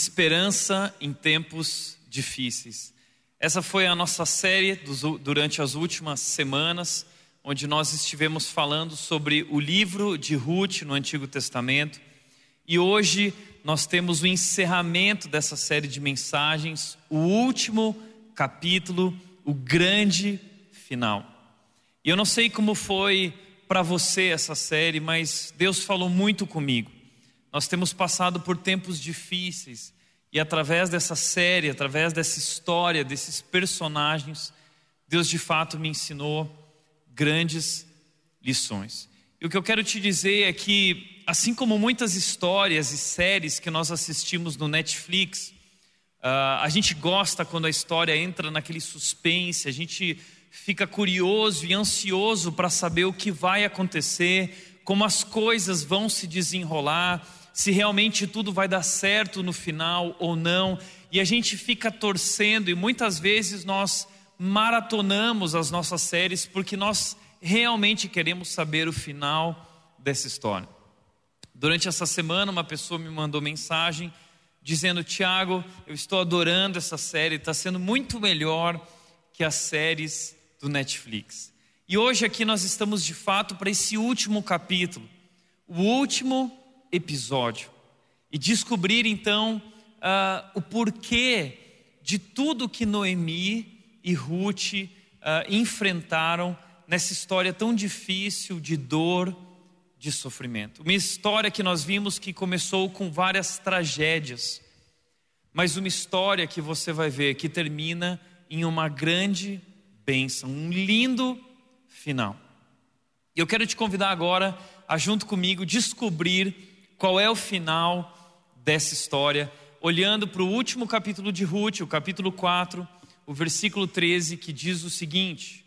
Esperança em tempos difíceis. Essa foi a nossa série durante as últimas semanas, onde nós estivemos falando sobre o livro de Ruth no Antigo Testamento. E hoje nós temos o encerramento dessa série de mensagens, o último capítulo, o grande final. E eu não sei como foi para você essa série, mas Deus falou muito comigo. Nós temos passado por tempos difíceis e através dessa série, através dessa história, desses personagens, Deus de fato me ensinou grandes lições. E o que eu quero te dizer é que, assim como muitas histórias e séries que nós assistimos no Netflix, uh, a gente gosta quando a história entra naquele suspense, a gente fica curioso e ansioso para saber o que vai acontecer, como as coisas vão se desenrolar se realmente tudo vai dar certo no final ou não, e a gente fica torcendo, e muitas vezes nós maratonamos as nossas séries porque nós realmente queremos saber o final dessa história. Durante essa semana, uma pessoa me mandou mensagem dizendo: Tiago, eu estou adorando essa série, está sendo muito melhor que as séries do Netflix. E hoje aqui nós estamos de fato para esse último capítulo, o último episódio e descobrir então uh, o porquê de tudo que Noemi e Ruth uh, enfrentaram nessa história tão difícil de dor, de sofrimento. Uma história que nós vimos que começou com várias tragédias, mas uma história que você vai ver que termina em uma grande bênção, um lindo final. E eu quero te convidar agora a, junto comigo, descobrir qual é o final dessa história, olhando para o último capítulo de Ruth, o capítulo 4, o versículo 13, que diz o seguinte: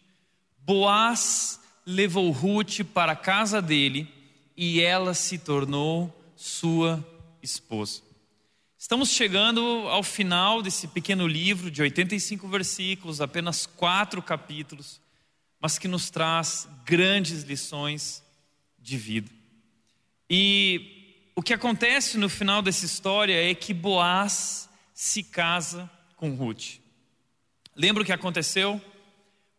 Boaz levou Ruth para a casa dele e ela se tornou sua esposa. Estamos chegando ao final desse pequeno livro de 85 versículos, apenas quatro capítulos, mas que nos traz grandes lições de vida. E o que acontece no final dessa história é que Boaz se casa com Ruth. Lembra o que aconteceu?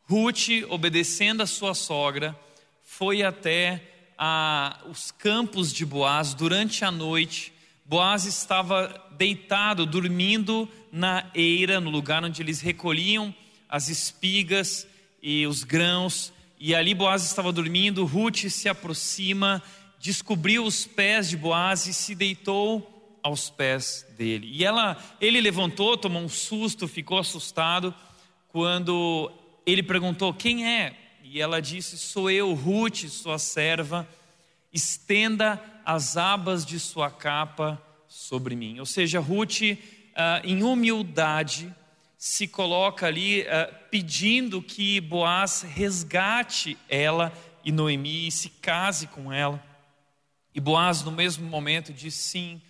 Ruth, obedecendo a sua sogra, foi até a, os campos de Boaz durante a noite. Boaz estava deitado, dormindo na eira, no lugar onde eles recolhiam as espigas e os grãos. E ali Boaz estava dormindo. Ruth se aproxima descobriu os pés de Boaz e se deitou aos pés dele. E ela, ele levantou, tomou um susto, ficou assustado quando ele perguntou: "Quem é?" E ela disse: "Sou eu, Ruth, sua serva. Estenda as abas de sua capa sobre mim." Ou seja, Ruth, ah, em humildade, se coloca ali ah, pedindo que Boaz resgate ela e Noemi e se case com ela. E Boaz, no mesmo momento, diz: Sim,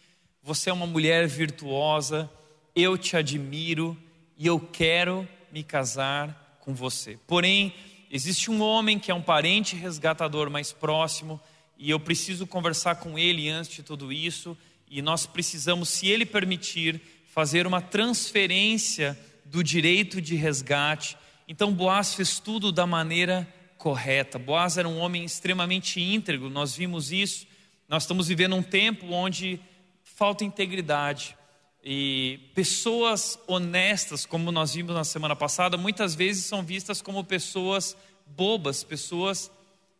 você é uma mulher virtuosa, eu te admiro e eu quero me casar com você. Porém, existe um homem que é um parente resgatador mais próximo e eu preciso conversar com ele antes de tudo isso. E nós precisamos, se ele permitir, fazer uma transferência do direito de resgate. Então, Boaz fez tudo da maneira correta. Boaz era um homem extremamente íntegro, nós vimos isso nós estamos vivendo um tempo onde falta integridade. E pessoas honestas, como nós vimos na semana passada, muitas vezes são vistas como pessoas bobas, pessoas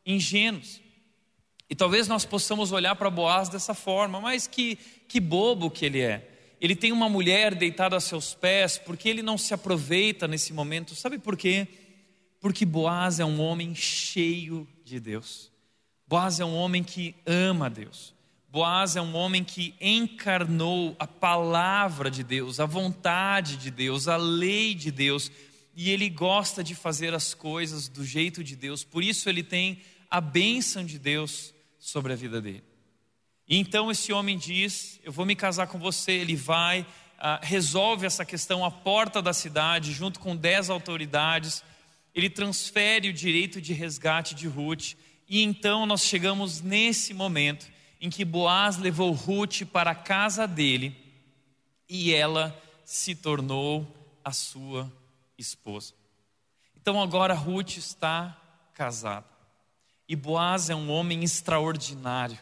ingênuas. E talvez nós possamos olhar para Boaz dessa forma, mas que, que bobo que ele é. Ele tem uma mulher deitada a seus pés, porque ele não se aproveita nesse momento. Sabe por quê? Porque Boaz é um homem cheio de Deus. Boaz é um homem que ama Deus. Boaz é um homem que encarnou a palavra de Deus, a vontade de Deus, a lei de Deus, e ele gosta de fazer as coisas do jeito de Deus, por isso ele tem a bênção de Deus sobre a vida dele. E então esse homem diz: Eu vou me casar com você. Ele vai, ah, resolve essa questão à porta da cidade, junto com dez autoridades. Ele transfere o direito de resgate de Ruth e então nós chegamos nesse momento em que Boaz levou Ruth para a casa dele e ela se tornou a sua esposa. Então agora Ruth está casada. E Boaz é um homem extraordinário.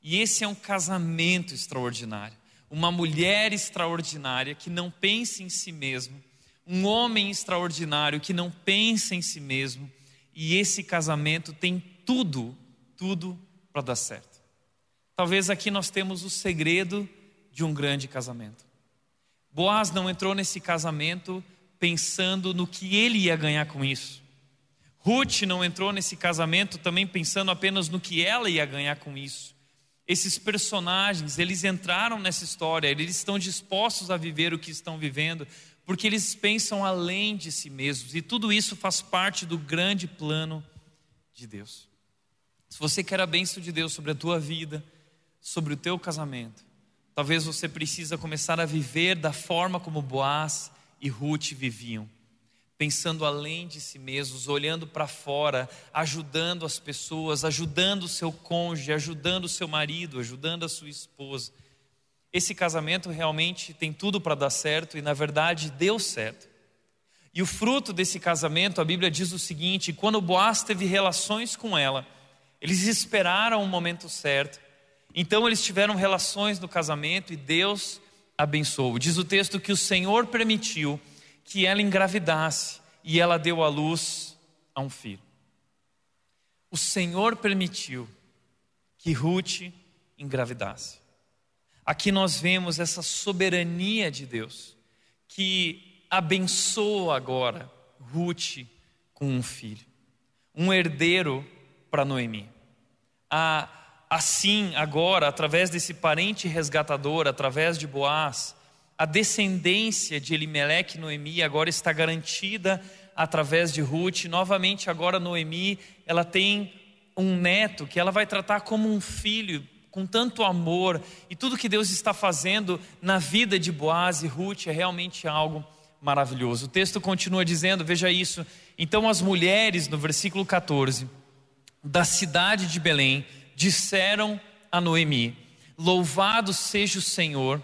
E esse é um casamento extraordinário. Uma mulher extraordinária que não pensa em si mesmo. Um homem extraordinário que não pensa em si mesmo. E esse casamento tem tudo, tudo para dar certo. Talvez aqui nós temos o segredo de um grande casamento. Boaz não entrou nesse casamento pensando no que ele ia ganhar com isso. Ruth não entrou nesse casamento também pensando apenas no que ela ia ganhar com isso. Esses personagens, eles entraram nessa história, eles estão dispostos a viver o que estão vivendo, porque eles pensam além de si mesmos, e tudo isso faz parte do grande plano de Deus. Se você quer a bênção de Deus sobre a tua vida, sobre o teu casamento, talvez você precisa começar a viver da forma como Boaz e Ruth viviam, pensando além de si mesmos, olhando para fora, ajudando as pessoas, ajudando o seu cônjuge, ajudando o seu marido, ajudando a sua esposa. Esse casamento realmente tem tudo para dar certo e, na verdade, deu certo. E o fruto desse casamento, a Bíblia diz o seguinte: quando Boaz teve relações com ela, eles esperaram o momento certo, então eles tiveram relações no casamento e Deus abençoou. Diz o texto que o Senhor permitiu que ela engravidasse e ela deu à luz a um filho. O Senhor permitiu que Ruth engravidasse. Aqui nós vemos essa soberania de Deus, que abençoa agora Ruth com um filho, um herdeiro para Noemi. Assim, agora, através desse parente resgatador, através de Boaz, a descendência de Elimelec e Noemi agora está garantida através de Ruth. Novamente, agora Noemi, ela tem um neto que ela vai tratar como um filho, com tanto amor, e tudo que Deus está fazendo na vida de Boaz e Ruth é realmente algo maravilhoso. O texto continua dizendo, veja isso. Então as mulheres, no versículo 14, da cidade de Belém, disseram a Noemi: Louvado seja o Senhor,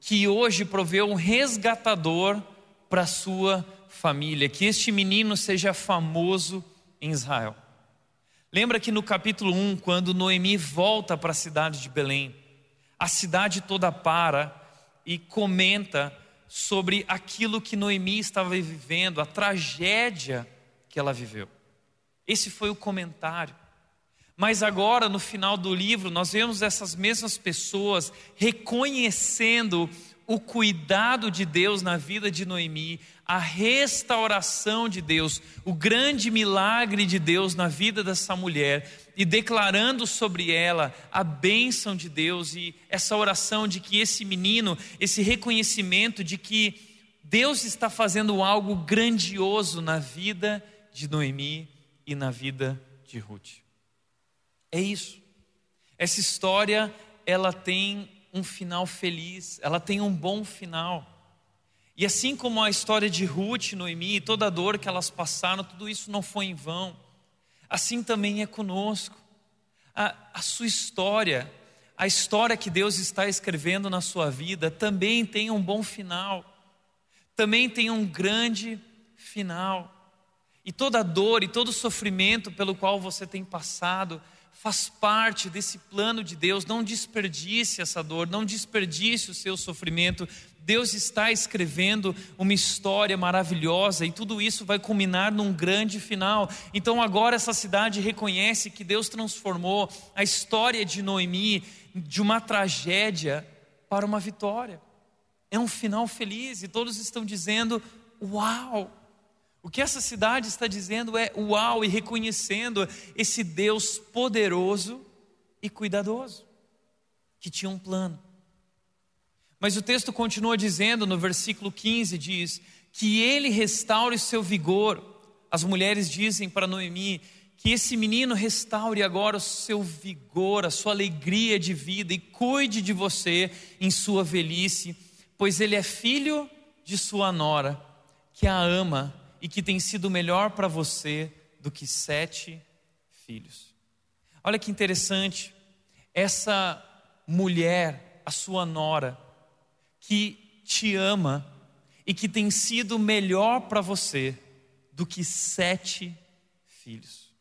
que hoje proveu um resgatador para sua família, que este menino seja famoso em Israel. Lembra que no capítulo 1, quando Noemi volta para a cidade de Belém, a cidade toda para e comenta sobre aquilo que Noemi estava vivendo, a tragédia que ela viveu. Esse foi o comentário. Mas agora, no final do livro, nós vemos essas mesmas pessoas reconhecendo o cuidado de Deus na vida de Noemi, a restauração de Deus, o grande milagre de Deus na vida dessa mulher e declarando sobre ela a bênção de Deus e essa oração de que esse menino, esse reconhecimento de que Deus está fazendo algo grandioso na vida de Noemi e na vida de Ruth. É isso. Essa história, ela tem um final feliz, ela tem um bom final. E assim como a história de Ruth, Noemi, toda a dor que elas passaram, tudo isso não foi em vão. Assim também é conosco. A, a sua história, a história que Deus está escrevendo na sua vida, também tem um bom final. Também tem um grande final. E toda dor e todo sofrimento pelo qual você tem passado, faz parte desse plano de Deus. Não desperdice essa dor, não desperdice o seu sofrimento. Deus está escrevendo uma história maravilhosa e tudo isso vai culminar num grande final. Então agora essa cidade reconhece que Deus transformou a história de Noemi de uma tragédia para uma vitória. É um final feliz e todos estão dizendo: "Uau!" O que essa cidade está dizendo é uau e reconhecendo esse Deus poderoso e cuidadoso, que tinha um plano. Mas o texto continua dizendo no versículo 15: diz que ele restaure o seu vigor. As mulheres dizem para Noemi que esse menino restaure agora o seu vigor, a sua alegria de vida e cuide de você em sua velhice, pois ele é filho de sua nora, que a ama e que tem sido melhor para você do que sete filhos. Olha que interessante, essa mulher, a sua nora, que te ama e que tem sido melhor para você do que sete filhos.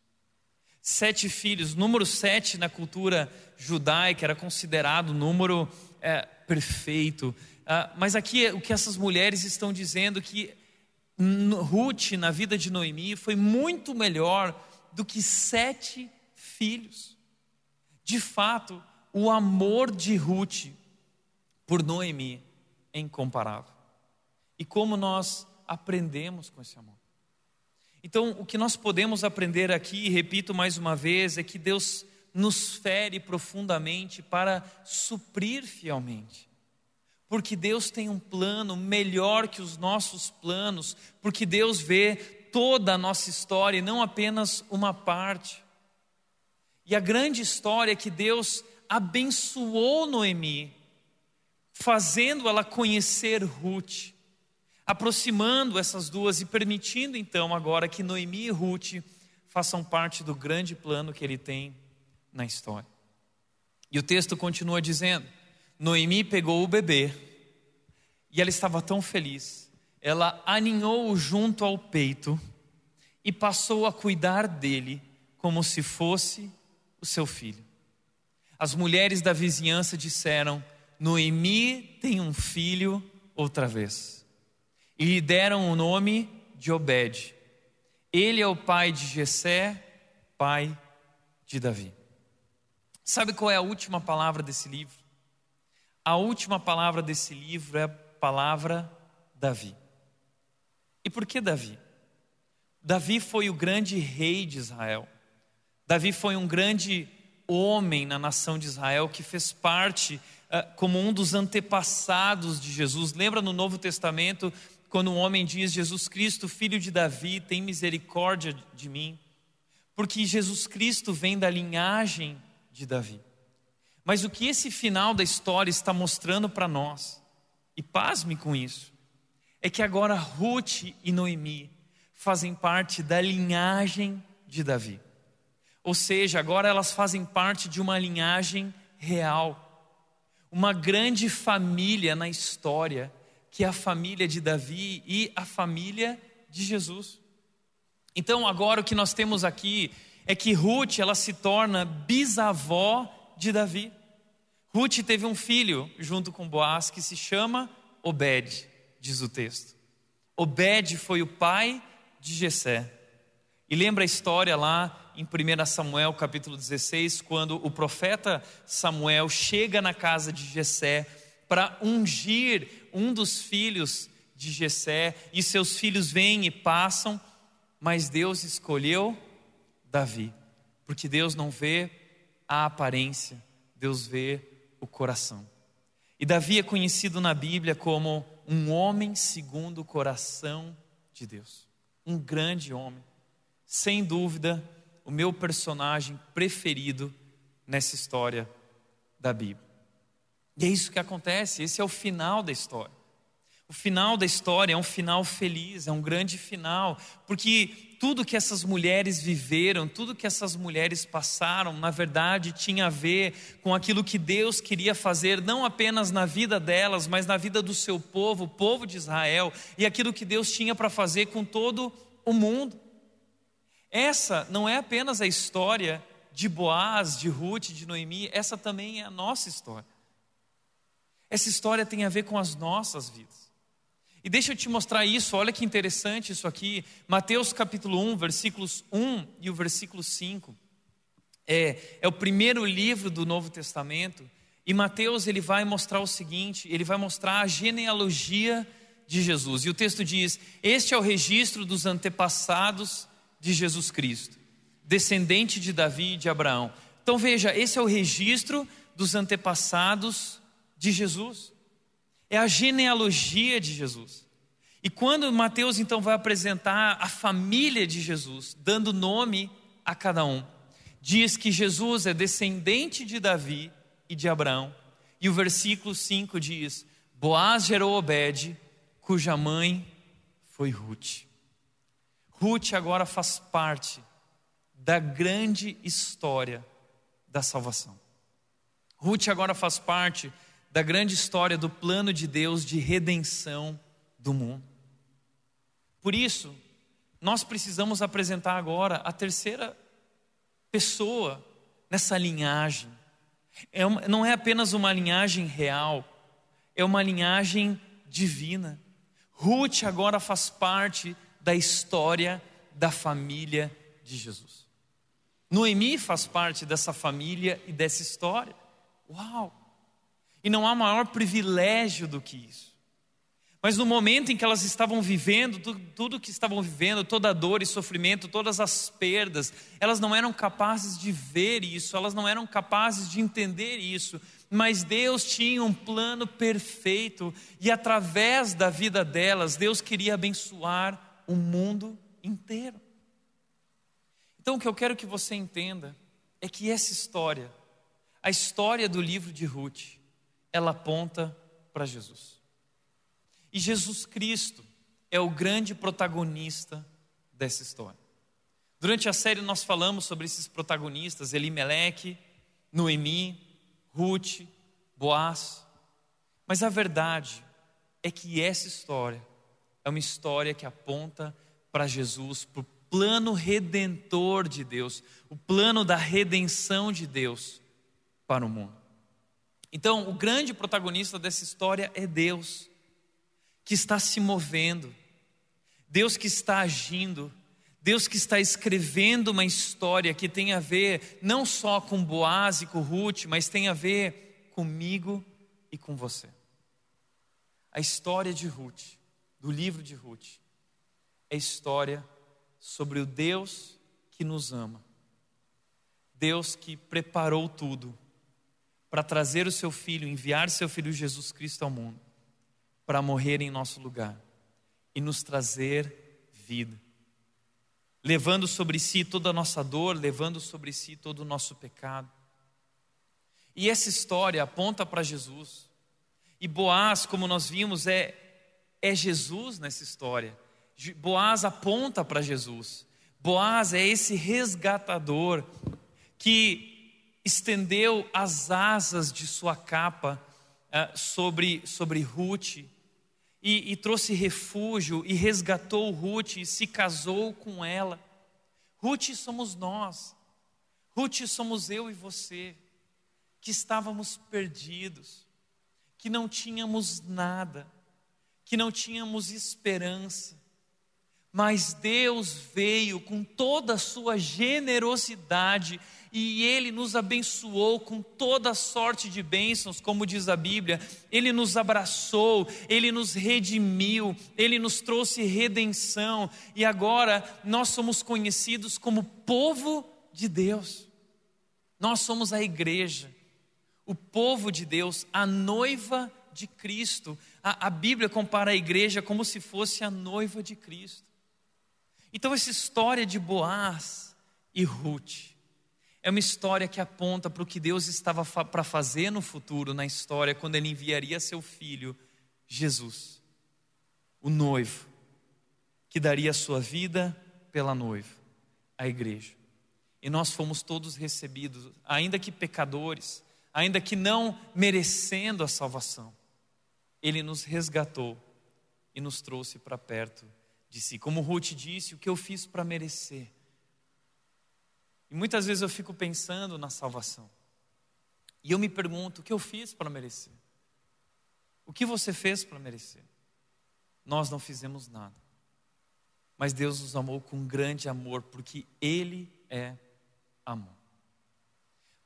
Sete filhos, número sete na cultura judaica era considerado número é, perfeito. Ah, mas aqui o que essas mulheres estão dizendo que Ruth na vida de Noemi foi muito melhor do que sete filhos. De fato, o amor de Ruth por Noemi é incomparável. E como nós aprendemos com esse amor? Então, o que nós podemos aprender aqui, e repito mais uma vez, é que Deus nos fere profundamente para suprir fielmente. Porque Deus tem um plano melhor que os nossos planos, porque Deus vê toda a nossa história e não apenas uma parte. E a grande história é que Deus abençoou Noemi, fazendo ela conhecer Ruth, aproximando essas duas e permitindo então agora que Noemi e Ruth façam parte do grande plano que ele tem na história. E o texto continua dizendo: Noemi pegou o bebê e ela estava tão feliz, ela aninhou-o junto ao peito e passou a cuidar dele como se fosse o seu filho. As mulheres da vizinhança disseram: Noemi tem um filho outra vez. E lhe deram o nome de Obed. Ele é o pai de Jessé, pai de Davi. Sabe qual é a última palavra desse livro? A última palavra desse livro é a palavra Davi. E por que Davi? Davi foi o grande rei de Israel. Davi foi um grande homem na nação de Israel que fez parte uh, como um dos antepassados de Jesus. Lembra no Novo Testamento quando um homem diz: Jesus Cristo, filho de Davi, tem misericórdia de mim? Porque Jesus Cristo vem da linhagem de Davi. Mas o que esse final da história está mostrando para nós, e pasme com isso, é que agora Ruth e Noemi fazem parte da linhagem de Davi. Ou seja, agora elas fazem parte de uma linhagem real, uma grande família na história, que é a família de Davi e a família de Jesus. Então, agora o que nós temos aqui é que Ruth ela se torna bisavó de Davi. Ruth teve um filho junto com Boaz que se chama Obed, diz o texto. Obed foi o pai de Jessé. E lembra a história lá em 1 Samuel capítulo 16, quando o profeta Samuel chega na casa de Jessé para ungir um dos filhos de Jessé, e seus filhos vêm e passam, mas Deus escolheu Davi, porque Deus não vê a aparência, Deus vê o coração. E Davi é conhecido na Bíblia como um homem segundo o coração de Deus, um grande homem, sem dúvida o meu personagem preferido nessa história da Bíblia. E é isso que acontece, esse é o final da história. O final da história é um final feliz, é um grande final, porque tudo que essas mulheres viveram, tudo que essas mulheres passaram, na verdade tinha a ver com aquilo que Deus queria fazer, não apenas na vida delas, mas na vida do seu povo, o povo de Israel, e aquilo que Deus tinha para fazer com todo o mundo. Essa não é apenas a história de Boaz, de Ruth, de Noemi, essa também é a nossa história. Essa história tem a ver com as nossas vidas. E deixa eu te mostrar isso, olha que interessante isso aqui. Mateus capítulo 1, versículos 1 e o versículo 5. É, é o primeiro livro do Novo Testamento. E Mateus ele vai mostrar o seguinte: ele vai mostrar a genealogia de Jesus. E o texto diz: Este é o registro dos antepassados de Jesus Cristo, descendente de Davi e de Abraão. Então veja, esse é o registro dos antepassados de Jesus. É a genealogia de Jesus. E quando Mateus então vai apresentar a família de Jesus, dando nome a cada um, diz que Jesus é descendente de Davi e de Abraão. E o versículo 5 diz: Boaz gerou Obed, cuja mãe foi Ruth. Ruth agora faz parte da grande história da salvação. Ruth agora faz parte da grande história do plano de Deus de redenção do mundo. Por isso, nós precisamos apresentar agora a terceira pessoa nessa linhagem. É uma, não é apenas uma linhagem real, é uma linhagem divina. Ruth agora faz parte da história da família de Jesus. Noemi faz parte dessa família e dessa história. Uau! E não há maior privilégio do que isso. Mas no momento em que elas estavam vivendo, tudo, que estavam vivendo, toda a dor e sofrimento, todas as perdas, elas não eram capazes de ver isso, elas não eram capazes de entender isso. Mas Deus tinha um plano perfeito e através da vida delas, Deus queria abençoar o mundo inteiro. Então o que eu quero que você entenda é que essa história, a história do livro de Ruth, ela aponta para Jesus. E Jesus Cristo é o grande protagonista dessa história. Durante a série nós falamos sobre esses protagonistas, Elimeleque, Noemi, Ruth, Boaz. Mas a verdade é que essa história é uma história que aponta para Jesus, para o plano redentor de Deus, o plano da redenção de Deus para o mundo. Então, o grande protagonista dessa história é Deus, que está se movendo, Deus que está agindo, Deus que está escrevendo uma história que tem a ver não só com Boaz e com Ruth, mas tem a ver comigo e com você. A história de Ruth, do livro de Ruth, é história sobre o Deus que nos ama, Deus que preparou tudo para trazer o seu filho, enviar seu filho Jesus Cristo ao mundo, para morrer em nosso lugar e nos trazer vida, levando sobre si toda a nossa dor, levando sobre si todo o nosso pecado. E essa história aponta para Jesus. E Boaz, como nós vimos, é, é Jesus nessa história. Boaz aponta para Jesus. Boaz é esse resgatador que estendeu as asas de sua capa uh, sobre, sobre Ruth e, e trouxe refúgio e resgatou Ruth e se casou com ela. Ruth somos nós, Ruth somos eu e você, que estávamos perdidos, que não tínhamos nada, que não tínhamos esperança, mas Deus veio com toda a sua generosidade e Ele nos abençoou com toda sorte de bênçãos, como diz a Bíblia. Ele nos abraçou, Ele nos redimiu, Ele nos trouxe redenção e agora nós somos conhecidos como povo de Deus. Nós somos a igreja, o povo de Deus, a noiva de Cristo. A, a Bíblia compara a igreja como se fosse a noiva de Cristo. Então, essa história de Boaz e Ruth é uma história que aponta para o que Deus estava fa para fazer no futuro, na história, quando Ele enviaria seu filho, Jesus, o noivo, que daria a sua vida pela noiva, a igreja. E nós fomos todos recebidos, ainda que pecadores, ainda que não merecendo a salvação, Ele nos resgatou e nos trouxe para perto de si. Como Ruth disse, o que eu fiz para merecer. E muitas vezes eu fico pensando na salvação. E eu me pergunto: o que eu fiz para merecer? O que você fez para merecer? Nós não fizemos nada. Mas Deus nos amou com grande amor, porque Ele é amor.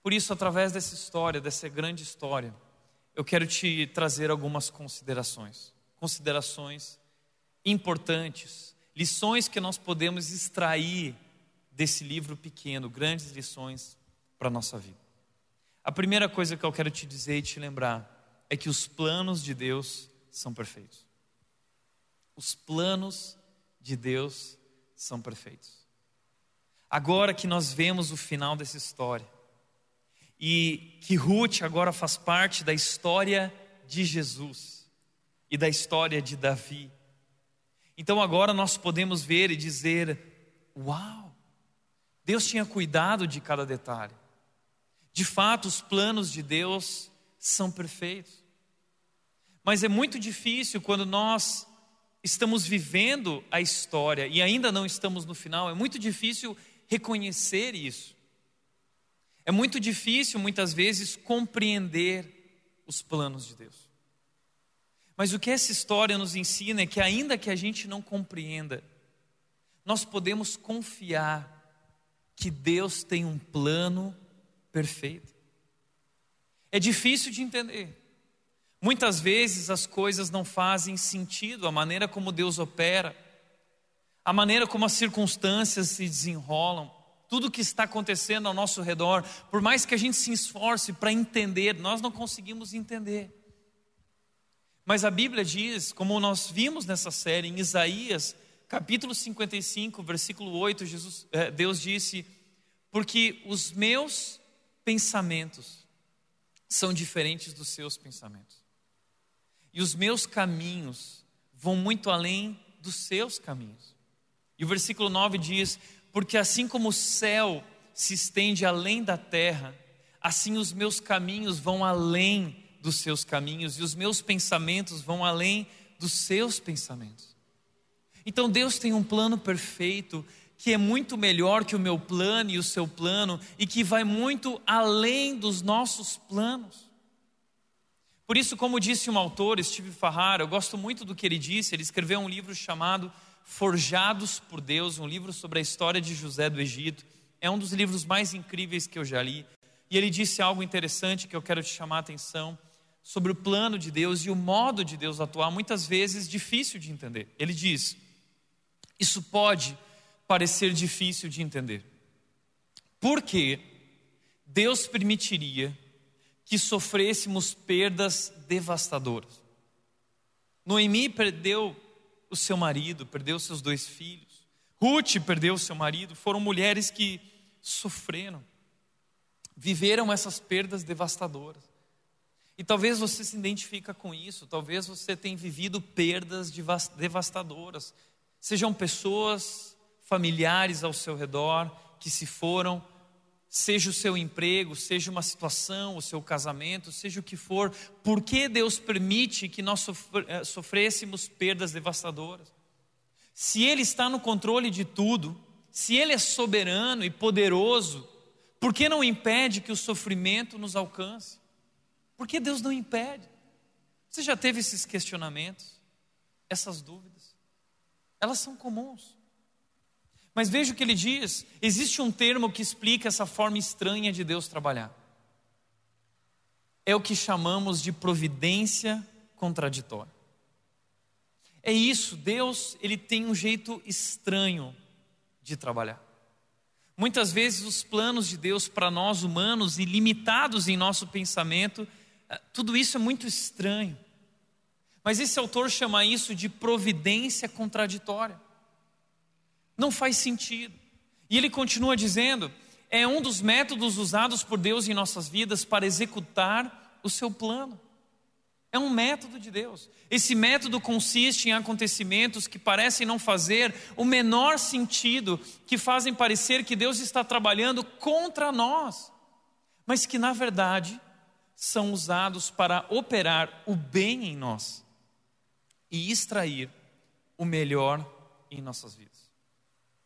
Por isso, através dessa história, dessa grande história, eu quero te trazer algumas considerações. Considerações importantes, lições que nós podemos extrair desse livro pequeno, grandes lições para a nossa vida. A primeira coisa que eu quero te dizer e te lembrar é que os planos de Deus são perfeitos. Os planos de Deus são perfeitos. Agora que nós vemos o final dessa história, e que Ruth agora faz parte da história de Jesus e da história de Davi, então agora nós podemos ver e dizer: Uau! Deus tinha cuidado de cada detalhe. De fato, os planos de Deus são perfeitos. Mas é muito difícil quando nós estamos vivendo a história e ainda não estamos no final, é muito difícil reconhecer isso. É muito difícil, muitas vezes, compreender os planos de Deus. Mas o que essa história nos ensina é que, ainda que a gente não compreenda, nós podemos confiar que Deus tem um plano perfeito. É difícil de entender. Muitas vezes as coisas não fazem sentido, a maneira como Deus opera, a maneira como as circunstâncias se desenrolam, tudo que está acontecendo ao nosso redor, por mais que a gente se esforce para entender, nós não conseguimos entender. Mas a Bíblia diz, como nós vimos nessa série, em Isaías, capítulo 55, versículo 8, Jesus, eh, Deus disse: Porque os meus pensamentos são diferentes dos seus pensamentos, e os meus caminhos vão muito além dos seus caminhos. E o versículo 9 diz: Porque assim como o céu se estende além da terra, assim os meus caminhos vão além dos seus caminhos e os meus pensamentos vão além dos seus pensamentos. Então Deus tem um plano perfeito que é muito melhor que o meu plano e o seu plano e que vai muito além dos nossos planos. Por isso, como disse um autor, Steve Farrar, eu gosto muito do que ele disse, ele escreveu um livro chamado Forjados por Deus, um livro sobre a história de José do Egito. É um dos livros mais incríveis que eu já li. E ele disse algo interessante que eu quero te chamar a atenção sobre o plano de Deus e o modo de Deus atuar, muitas vezes difícil de entender. Ele diz: Isso pode parecer difícil de entender. Porque Deus permitiria que sofrêssemos perdas devastadoras. Noemi perdeu o seu marido, perdeu seus dois filhos. Ruth perdeu seu marido. Foram mulheres que sofreram, viveram essas perdas devastadoras. E talvez você se identifica com isso, talvez você tenha vivido perdas devastadoras. Sejam pessoas, familiares ao seu redor que se foram, seja o seu emprego, seja uma situação, o seu casamento, seja o que for, por que Deus permite que nós eh, sofrêssemos perdas devastadoras? Se Ele está no controle de tudo, se Ele é soberano e poderoso, por que não impede que o sofrimento nos alcance? Por que Deus não impede? Você já teve esses questionamentos, essas dúvidas? Elas são comuns. Mas veja o que ele diz: existe um termo que explica essa forma estranha de Deus trabalhar. É o que chamamos de providência contraditória. É isso, Deus, ele tem um jeito estranho de trabalhar. Muitas vezes os planos de Deus para nós humanos e limitados em nosso pensamento ah, tudo isso é muito estranho. Mas esse autor chama isso de providência contraditória. Não faz sentido. E ele continua dizendo: é um dos métodos usados por Deus em nossas vidas para executar o seu plano. É um método de Deus. Esse método consiste em acontecimentos que parecem não fazer o menor sentido, que fazem parecer que Deus está trabalhando contra nós, mas que na verdade são usados para operar o bem em nós e extrair o melhor em nossas vidas.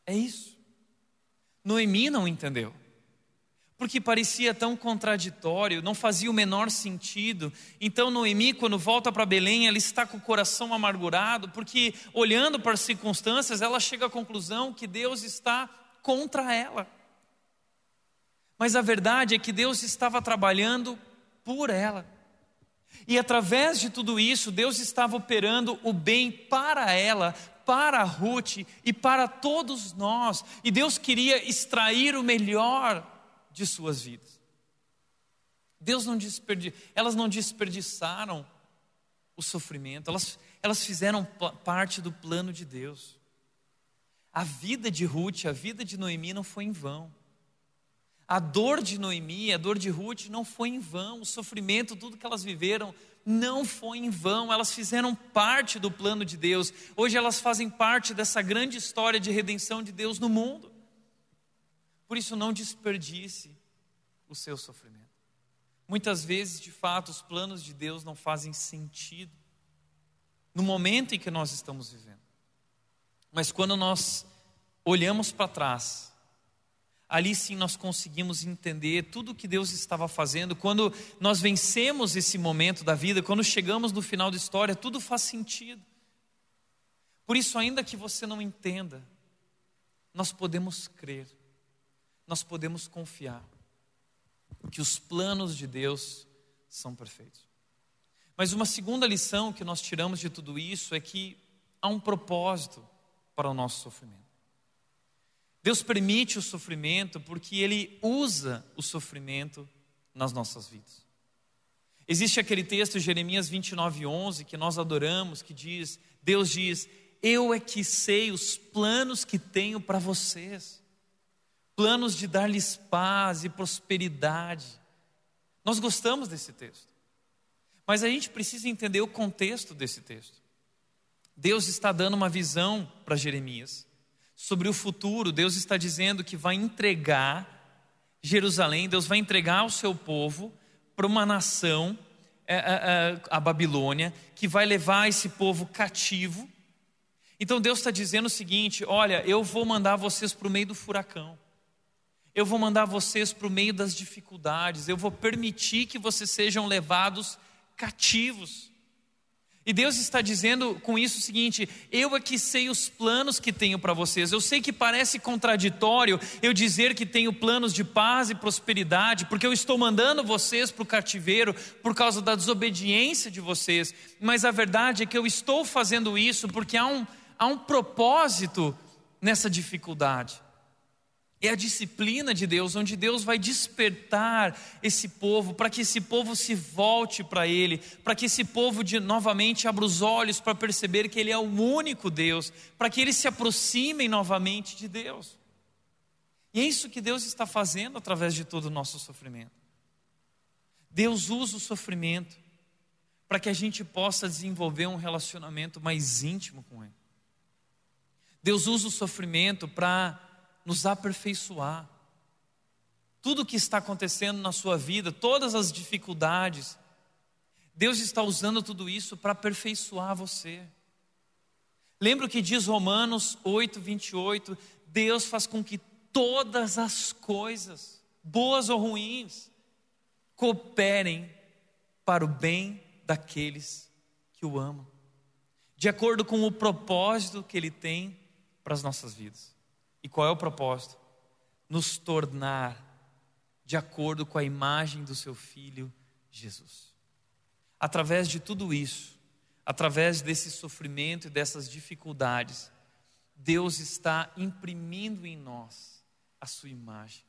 É isso. Noemi não entendeu. Porque parecia tão contraditório, não fazia o menor sentido. Então, Noemi, quando volta para Belém, ela está com o coração amargurado, porque olhando para as circunstâncias, ela chega à conclusão que Deus está contra ela. Mas a verdade é que Deus estava trabalhando por ela. E através de tudo isso, Deus estava operando o bem para ela, para Ruth e para todos nós. E Deus queria extrair o melhor de suas vidas. Deus não desperdi... elas não desperdiçaram o sofrimento, elas, elas fizeram parte do plano de Deus. A vida de Ruth, a vida de Noemi não foi em vão. A dor de Noemi, a dor de Ruth não foi em vão, o sofrimento, tudo que elas viveram, não foi em vão, elas fizeram parte do plano de Deus. Hoje elas fazem parte dessa grande história de redenção de Deus no mundo. Por isso, não desperdice o seu sofrimento. Muitas vezes, de fato, os planos de Deus não fazem sentido, no momento em que nós estamos vivendo. Mas quando nós olhamos para trás, ali sim nós conseguimos entender tudo o que Deus estava fazendo. Quando nós vencemos esse momento da vida, quando chegamos no final da história, tudo faz sentido. Por isso, ainda que você não entenda, nós podemos crer, nós podemos confiar que os planos de Deus são perfeitos. Mas uma segunda lição que nós tiramos de tudo isso é que há um propósito para o nosso sofrimento. Deus permite o sofrimento porque Ele usa o sofrimento nas nossas vidas. Existe aquele texto, Jeremias 29, 11, que nós adoramos, que diz: Deus diz, Eu é que sei os planos que tenho para vocês, planos de dar-lhes paz e prosperidade. Nós gostamos desse texto, mas a gente precisa entender o contexto desse texto. Deus está dando uma visão para Jeremias sobre o futuro, Deus está dizendo que vai entregar Jerusalém, Deus vai entregar o seu povo para uma nação, é, é, é, a Babilônia, que vai levar esse povo cativo. Então Deus está dizendo o seguinte: olha, eu vou mandar vocês para o meio do furacão, eu vou mandar vocês para o meio das dificuldades, eu vou permitir que vocês sejam levados cativos. E Deus está dizendo com isso o seguinte: eu é que sei os planos que tenho para vocês. Eu sei que parece contraditório eu dizer que tenho planos de paz e prosperidade, porque eu estou mandando vocês para o cativeiro por causa da desobediência de vocês. Mas a verdade é que eu estou fazendo isso porque há um, há um propósito nessa dificuldade. É a disciplina de Deus, onde Deus vai despertar esse povo, para que esse povo se volte para Ele, para que esse povo de, novamente abra os olhos para perceber que Ele é o único Deus, para que eles se aproximem novamente de Deus. E é isso que Deus está fazendo através de todo o nosso sofrimento. Deus usa o sofrimento para que a gente possa desenvolver um relacionamento mais íntimo com Ele. Deus usa o sofrimento para nos aperfeiçoar. Tudo o que está acontecendo na sua vida, todas as dificuldades, Deus está usando tudo isso para aperfeiçoar você. Lembra o que diz Romanos 8, 28? Deus faz com que todas as coisas, boas ou ruins, cooperem para o bem daqueles que o amam, de acordo com o propósito que Ele tem para as nossas vidas. E qual é o propósito? Nos tornar de acordo com a imagem do seu filho Jesus. Através de tudo isso, através desse sofrimento e dessas dificuldades, Deus está imprimindo em nós a sua imagem.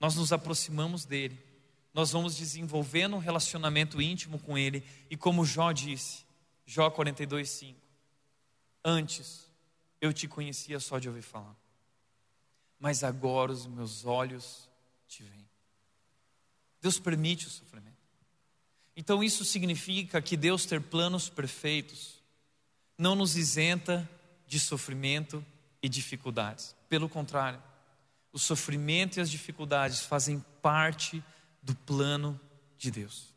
Nós nos aproximamos dele, nós vamos desenvolvendo um relacionamento íntimo com ele, e como Jó disse, Jó 42:5, antes eu te conhecia só de ouvir falar mas agora os meus olhos te veem. Deus permite o sofrimento. Então isso significa que Deus ter planos perfeitos não nos isenta de sofrimento e dificuldades. Pelo contrário, o sofrimento e as dificuldades fazem parte do plano de Deus.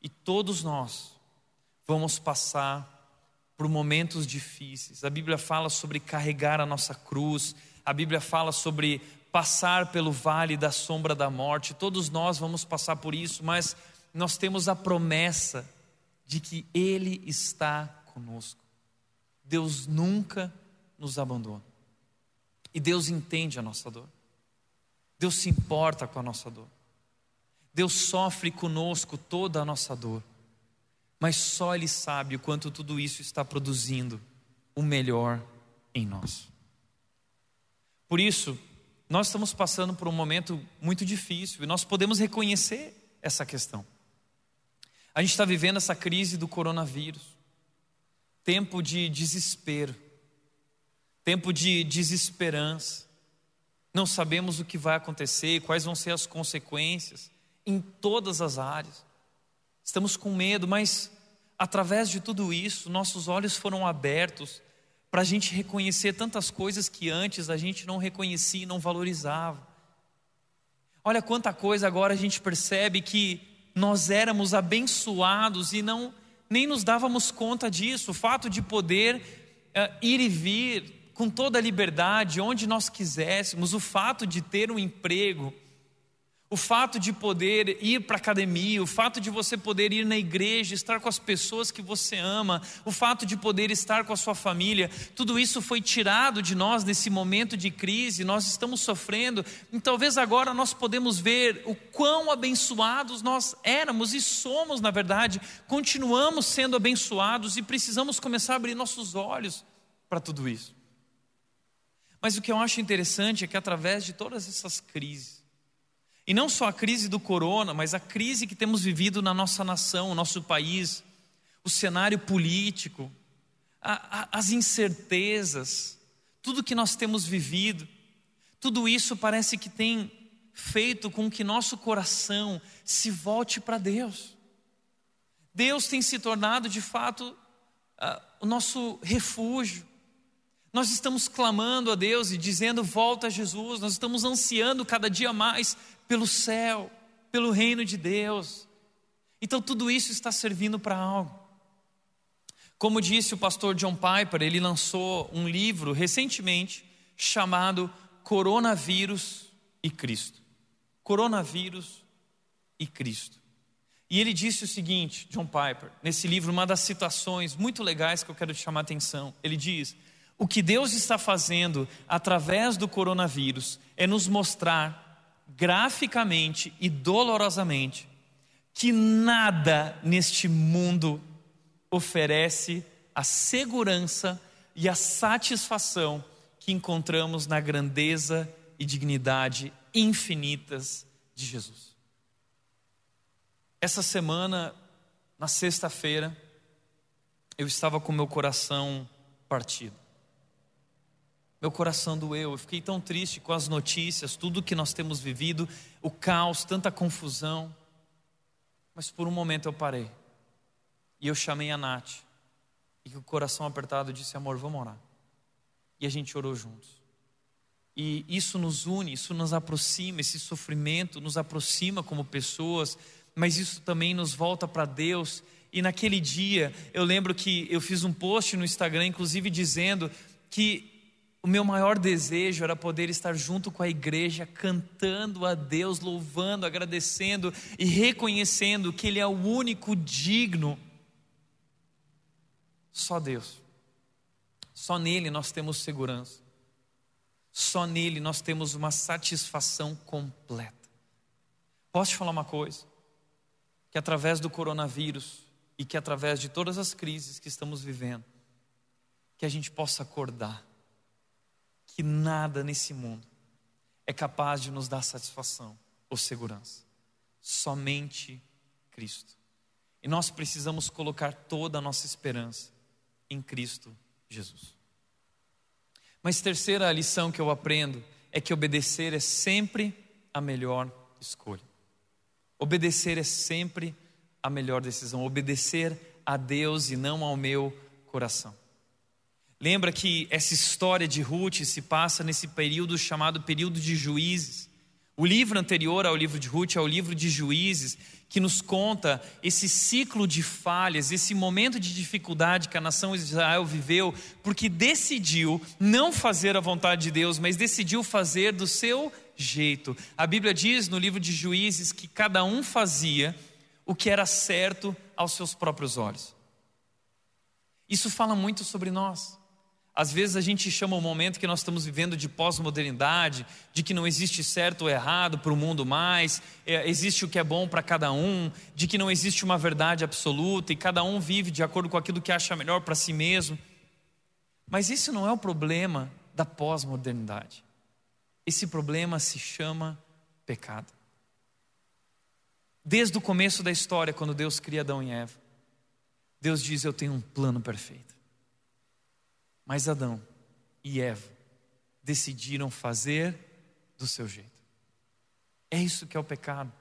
E todos nós vamos passar por momentos difíceis. A Bíblia fala sobre carregar a nossa cruz, a Bíblia fala sobre passar pelo vale da sombra da morte. Todos nós vamos passar por isso, mas nós temos a promessa de que Ele está conosco. Deus nunca nos abandona. E Deus entende a nossa dor. Deus se importa com a nossa dor. Deus sofre conosco toda a nossa dor. Mas só Ele sabe o quanto tudo isso está produzindo o melhor em nós. Por isso, nós estamos passando por um momento muito difícil e nós podemos reconhecer essa questão. A gente está vivendo essa crise do coronavírus, tempo de desespero, tempo de desesperança. Não sabemos o que vai acontecer, quais vão ser as consequências em todas as áreas. Estamos com medo, mas através de tudo isso, nossos olhos foram abertos para a gente reconhecer tantas coisas que antes a gente não reconhecia e não valorizava. Olha quanta coisa agora a gente percebe que nós éramos abençoados e não nem nos dávamos conta disso. O fato de poder uh, ir e vir com toda a liberdade, onde nós quiséssemos, o fato de ter um emprego, o fato de poder ir para a academia, o fato de você poder ir na igreja, estar com as pessoas que você ama, o fato de poder estar com a sua família, tudo isso foi tirado de nós nesse momento de crise, nós estamos sofrendo, e talvez agora nós podemos ver o quão abençoados nós éramos e somos, na verdade, continuamos sendo abençoados e precisamos começar a abrir nossos olhos para tudo isso. Mas o que eu acho interessante é que através de todas essas crises, e não só a crise do corona, mas a crise que temos vivido na nossa nação, no nosso país, o cenário político, a, a, as incertezas, tudo que nós temos vivido, tudo isso parece que tem feito com que nosso coração se volte para Deus. Deus tem se tornado de fato uh, o nosso refúgio, nós estamos clamando a Deus e dizendo: volta a Jesus, nós estamos ansiando cada dia mais pelo céu, pelo reino de Deus. Então tudo isso está servindo para algo. Como disse o pastor John Piper, ele lançou um livro recentemente chamado Coronavírus e Cristo. Coronavírus e Cristo. E ele disse o seguinte, John Piper, nesse livro, uma das citações muito legais que eu quero te chamar a atenção. Ele diz: o que Deus está fazendo através do coronavírus é nos mostrar graficamente e dolorosamente que nada neste mundo oferece a segurança e a satisfação que encontramos na grandeza e dignidade infinitas de Jesus. Essa semana, na sexta-feira, eu estava com meu coração partido. Meu coração doeu, eu fiquei tão triste com as notícias, tudo que nós temos vivido, o caos, tanta confusão. Mas por um momento eu parei. E eu chamei a Nath. E com o coração apertado disse: Amor, vamos orar. E a gente orou juntos. E isso nos une, isso nos aproxima, esse sofrimento nos aproxima como pessoas, mas isso também nos volta para Deus. E naquele dia, eu lembro que eu fiz um post no Instagram, inclusive dizendo que o meu maior desejo era poder estar junto com a igreja, cantando a Deus, louvando, agradecendo e reconhecendo que Ele é o único digno. Só Deus. Só nele nós temos segurança. Só nele nós temos uma satisfação completa. Posso te falar uma coisa? Que através do coronavírus e que através de todas as crises que estamos vivendo, que a gente possa acordar que nada nesse mundo é capaz de nos dar satisfação ou segurança. Somente Cristo. E nós precisamos colocar toda a nossa esperança em Cristo Jesus. Mas terceira lição que eu aprendo é que obedecer é sempre a melhor escolha. Obedecer é sempre a melhor decisão. Obedecer a Deus e não ao meu coração. Lembra que essa história de Ruth se passa nesse período chamado período de juízes. O livro anterior ao livro de Ruth é o livro de juízes, que nos conta esse ciclo de falhas, esse momento de dificuldade que a nação de Israel viveu, porque decidiu não fazer a vontade de Deus, mas decidiu fazer do seu jeito. A Bíblia diz no livro de juízes que cada um fazia o que era certo aos seus próprios olhos. Isso fala muito sobre nós. Às vezes a gente chama o momento que nós estamos vivendo de pós-modernidade, de que não existe certo ou errado para o mundo mais, é, existe o que é bom para cada um, de que não existe uma verdade absoluta e cada um vive de acordo com aquilo que acha melhor para si mesmo. Mas isso não é o problema da pós-modernidade. Esse problema se chama pecado. Desde o começo da história, quando Deus cria Adão e Eva, Deus diz: Eu tenho um plano perfeito. Mas Adão e Eva decidiram fazer do seu jeito. É isso que é o pecado.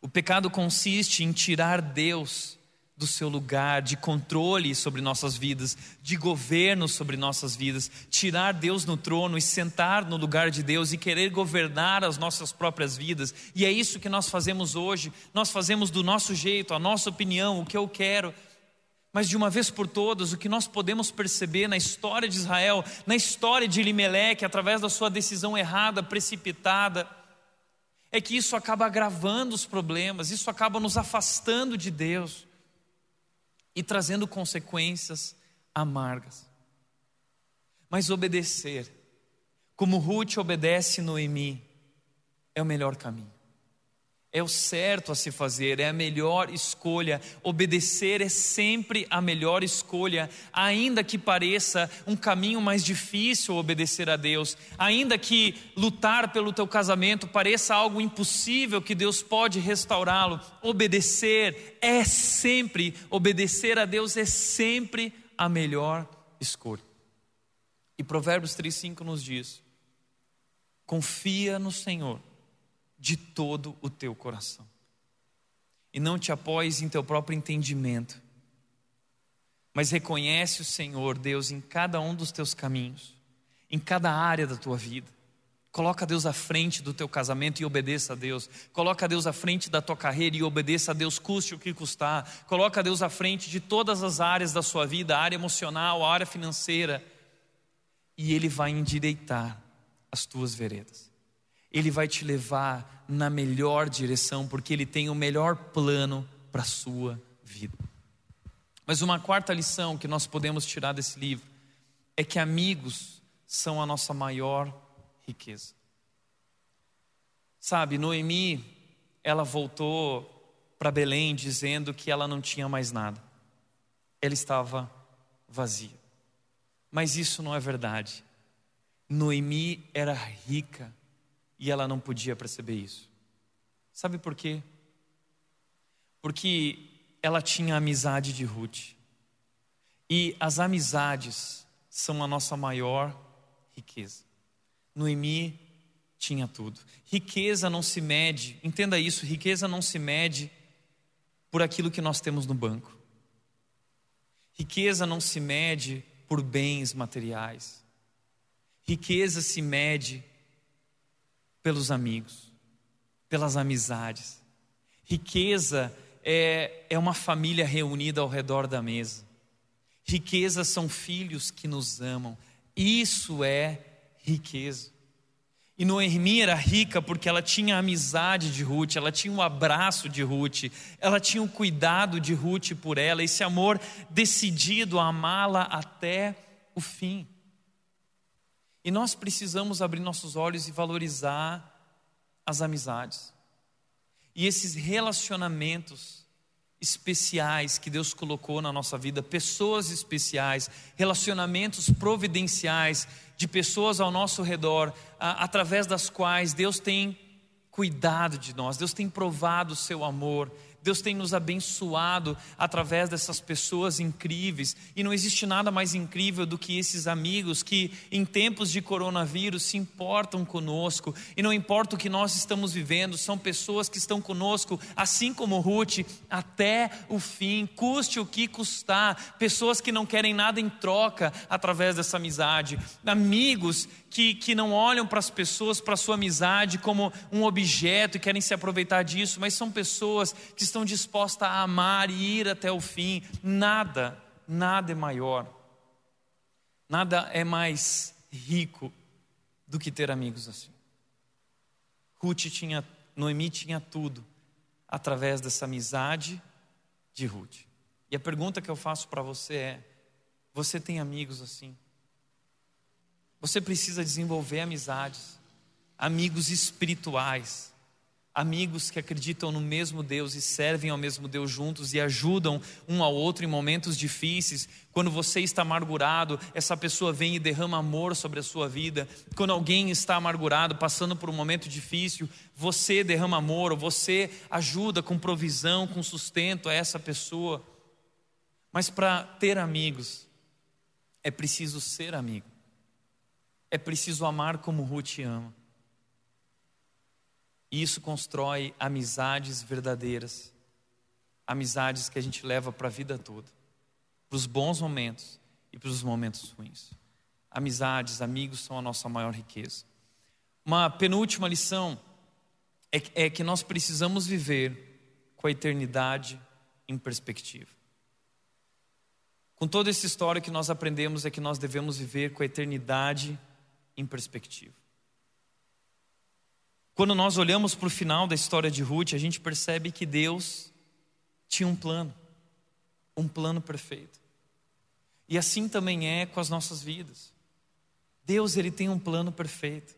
O pecado consiste em tirar Deus do seu lugar de controle sobre nossas vidas, de governo sobre nossas vidas, tirar Deus no trono e sentar no lugar de Deus e querer governar as nossas próprias vidas. E é isso que nós fazemos hoje. Nós fazemos do nosso jeito, a nossa opinião, o que eu quero. Mas de uma vez por todas, o que nós podemos perceber na história de Israel, na história de Elimeleque, através da sua decisão errada, precipitada, é que isso acaba agravando os problemas, isso acaba nos afastando de Deus e trazendo consequências amargas. Mas obedecer, como Ruth obedece Noemi, é o melhor caminho. É o certo a se fazer, é a melhor escolha. Obedecer é sempre a melhor escolha, ainda que pareça um caminho mais difícil obedecer a Deus, ainda que lutar pelo teu casamento pareça algo impossível que Deus pode restaurá-lo. Obedecer é sempre, obedecer a Deus é sempre a melhor escolha. E Provérbios 3:5 nos diz: Confia no Senhor de todo o teu coração. E não te apoies em teu próprio entendimento, mas reconhece o Senhor Deus em cada um dos teus caminhos, em cada área da tua vida. Coloca Deus à frente do teu casamento e obedeça a Deus. Coloca Deus à frente da tua carreira e obedeça a Deus, custe o que custar. Coloca Deus à frente de todas as áreas da sua vida, a área emocional, a área financeira. E Ele vai endireitar as tuas veredas. Ele vai te levar na melhor direção, porque Ele tem o melhor plano para a sua vida. Mas uma quarta lição que nós podemos tirar desse livro é que amigos são a nossa maior riqueza. Sabe, Noemi, ela voltou para Belém dizendo que ela não tinha mais nada, ela estava vazia. Mas isso não é verdade. Noemi era rica e ela não podia perceber isso. Sabe por quê? Porque ela tinha a amizade de Ruth. E as amizades são a nossa maior riqueza. Noemi tinha tudo. Riqueza não se mede, entenda isso: riqueza não se mede por aquilo que nós temos no banco. Riqueza não se mede por bens materiais. Riqueza se mede pelos amigos, pelas amizades. Riqueza é, é uma família reunida ao redor da mesa. Riqueza são filhos que nos amam. Isso é riqueza. E Noemi era rica porque ela tinha a amizade de Ruth, ela tinha o abraço de Ruth, ela tinha o cuidado de Ruth por ela, esse amor decidido a amá-la até o fim. E nós precisamos abrir nossos olhos e valorizar as amizades. E esses relacionamentos especiais que Deus colocou na nossa vida, pessoas especiais, relacionamentos providenciais de pessoas ao nosso redor, a, através das quais Deus tem cuidado de nós, Deus tem provado o seu amor, Deus tem nos abençoado através dessas pessoas incríveis, e não existe nada mais incrível do que esses amigos que, em tempos de coronavírus, se importam conosco, e não importa o que nós estamos vivendo, são pessoas que estão conosco, assim como Ruth, até o fim, custe o que custar, pessoas que não querem nada em troca através dessa amizade, amigos que, que não olham para as pessoas, para a sua amizade como um objeto e querem se aproveitar disso, mas são pessoas que estão dispostas a amar e ir até o fim. Nada, nada é maior, nada é mais rico do que ter amigos assim. Ruth tinha, Noemi tinha tudo através dessa amizade de Ruth. E a pergunta que eu faço para você é: você tem amigos assim? Você precisa desenvolver amizades, amigos espirituais, amigos que acreditam no mesmo Deus e servem ao mesmo Deus juntos e ajudam um ao outro em momentos difíceis. Quando você está amargurado, essa pessoa vem e derrama amor sobre a sua vida. Quando alguém está amargurado, passando por um momento difícil, você derrama amor, você ajuda com provisão, com sustento a essa pessoa. Mas para ter amigos, é preciso ser amigo. É preciso amar como Ruth ama. E isso constrói amizades verdadeiras, amizades que a gente leva para a vida toda, para os bons momentos e para os momentos ruins. Amizades, amigos são a nossa maior riqueza. Uma penúltima lição é, é que nós precisamos viver com a eternidade em perspectiva. Com toda essa história que nós aprendemos é que nós devemos viver com a eternidade em perspectiva. Quando nós olhamos para o final da história de Ruth, a gente percebe que Deus tinha um plano, um plano perfeito. E assim também é com as nossas vidas. Deus ele tem um plano perfeito.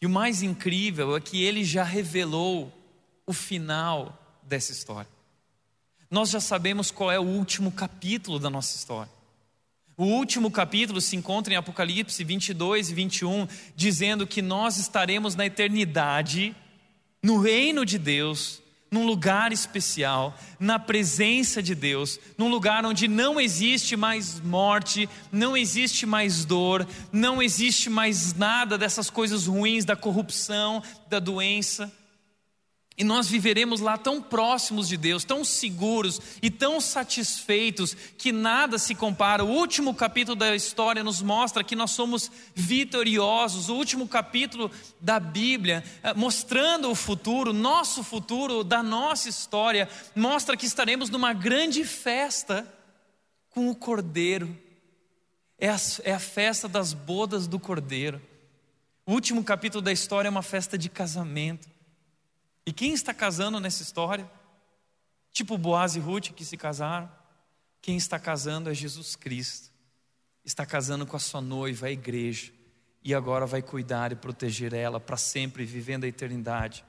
E o mais incrível é que ele já revelou o final dessa história. Nós já sabemos qual é o último capítulo da nossa história. O último capítulo se encontra em Apocalipse 22 e 21, dizendo que nós estaremos na eternidade, no reino de Deus, num lugar especial, na presença de Deus, num lugar onde não existe mais morte, não existe mais dor, não existe mais nada dessas coisas ruins, da corrupção, da doença. E nós viveremos lá tão próximos de Deus, tão seguros e tão satisfeitos que nada se compara. O último capítulo da história nos mostra que nós somos vitoriosos. O último capítulo da Bíblia, eh, mostrando o futuro, nosso futuro, da nossa história, mostra que estaremos numa grande festa com o Cordeiro. É a, é a festa das bodas do Cordeiro. O último capítulo da história é uma festa de casamento. E quem está casando nessa história? Tipo Boaz e Ruth que se casaram. Quem está casando é Jesus Cristo. Está casando com a sua noiva, a igreja. E agora vai cuidar e proteger ela para sempre, vivendo a eternidade.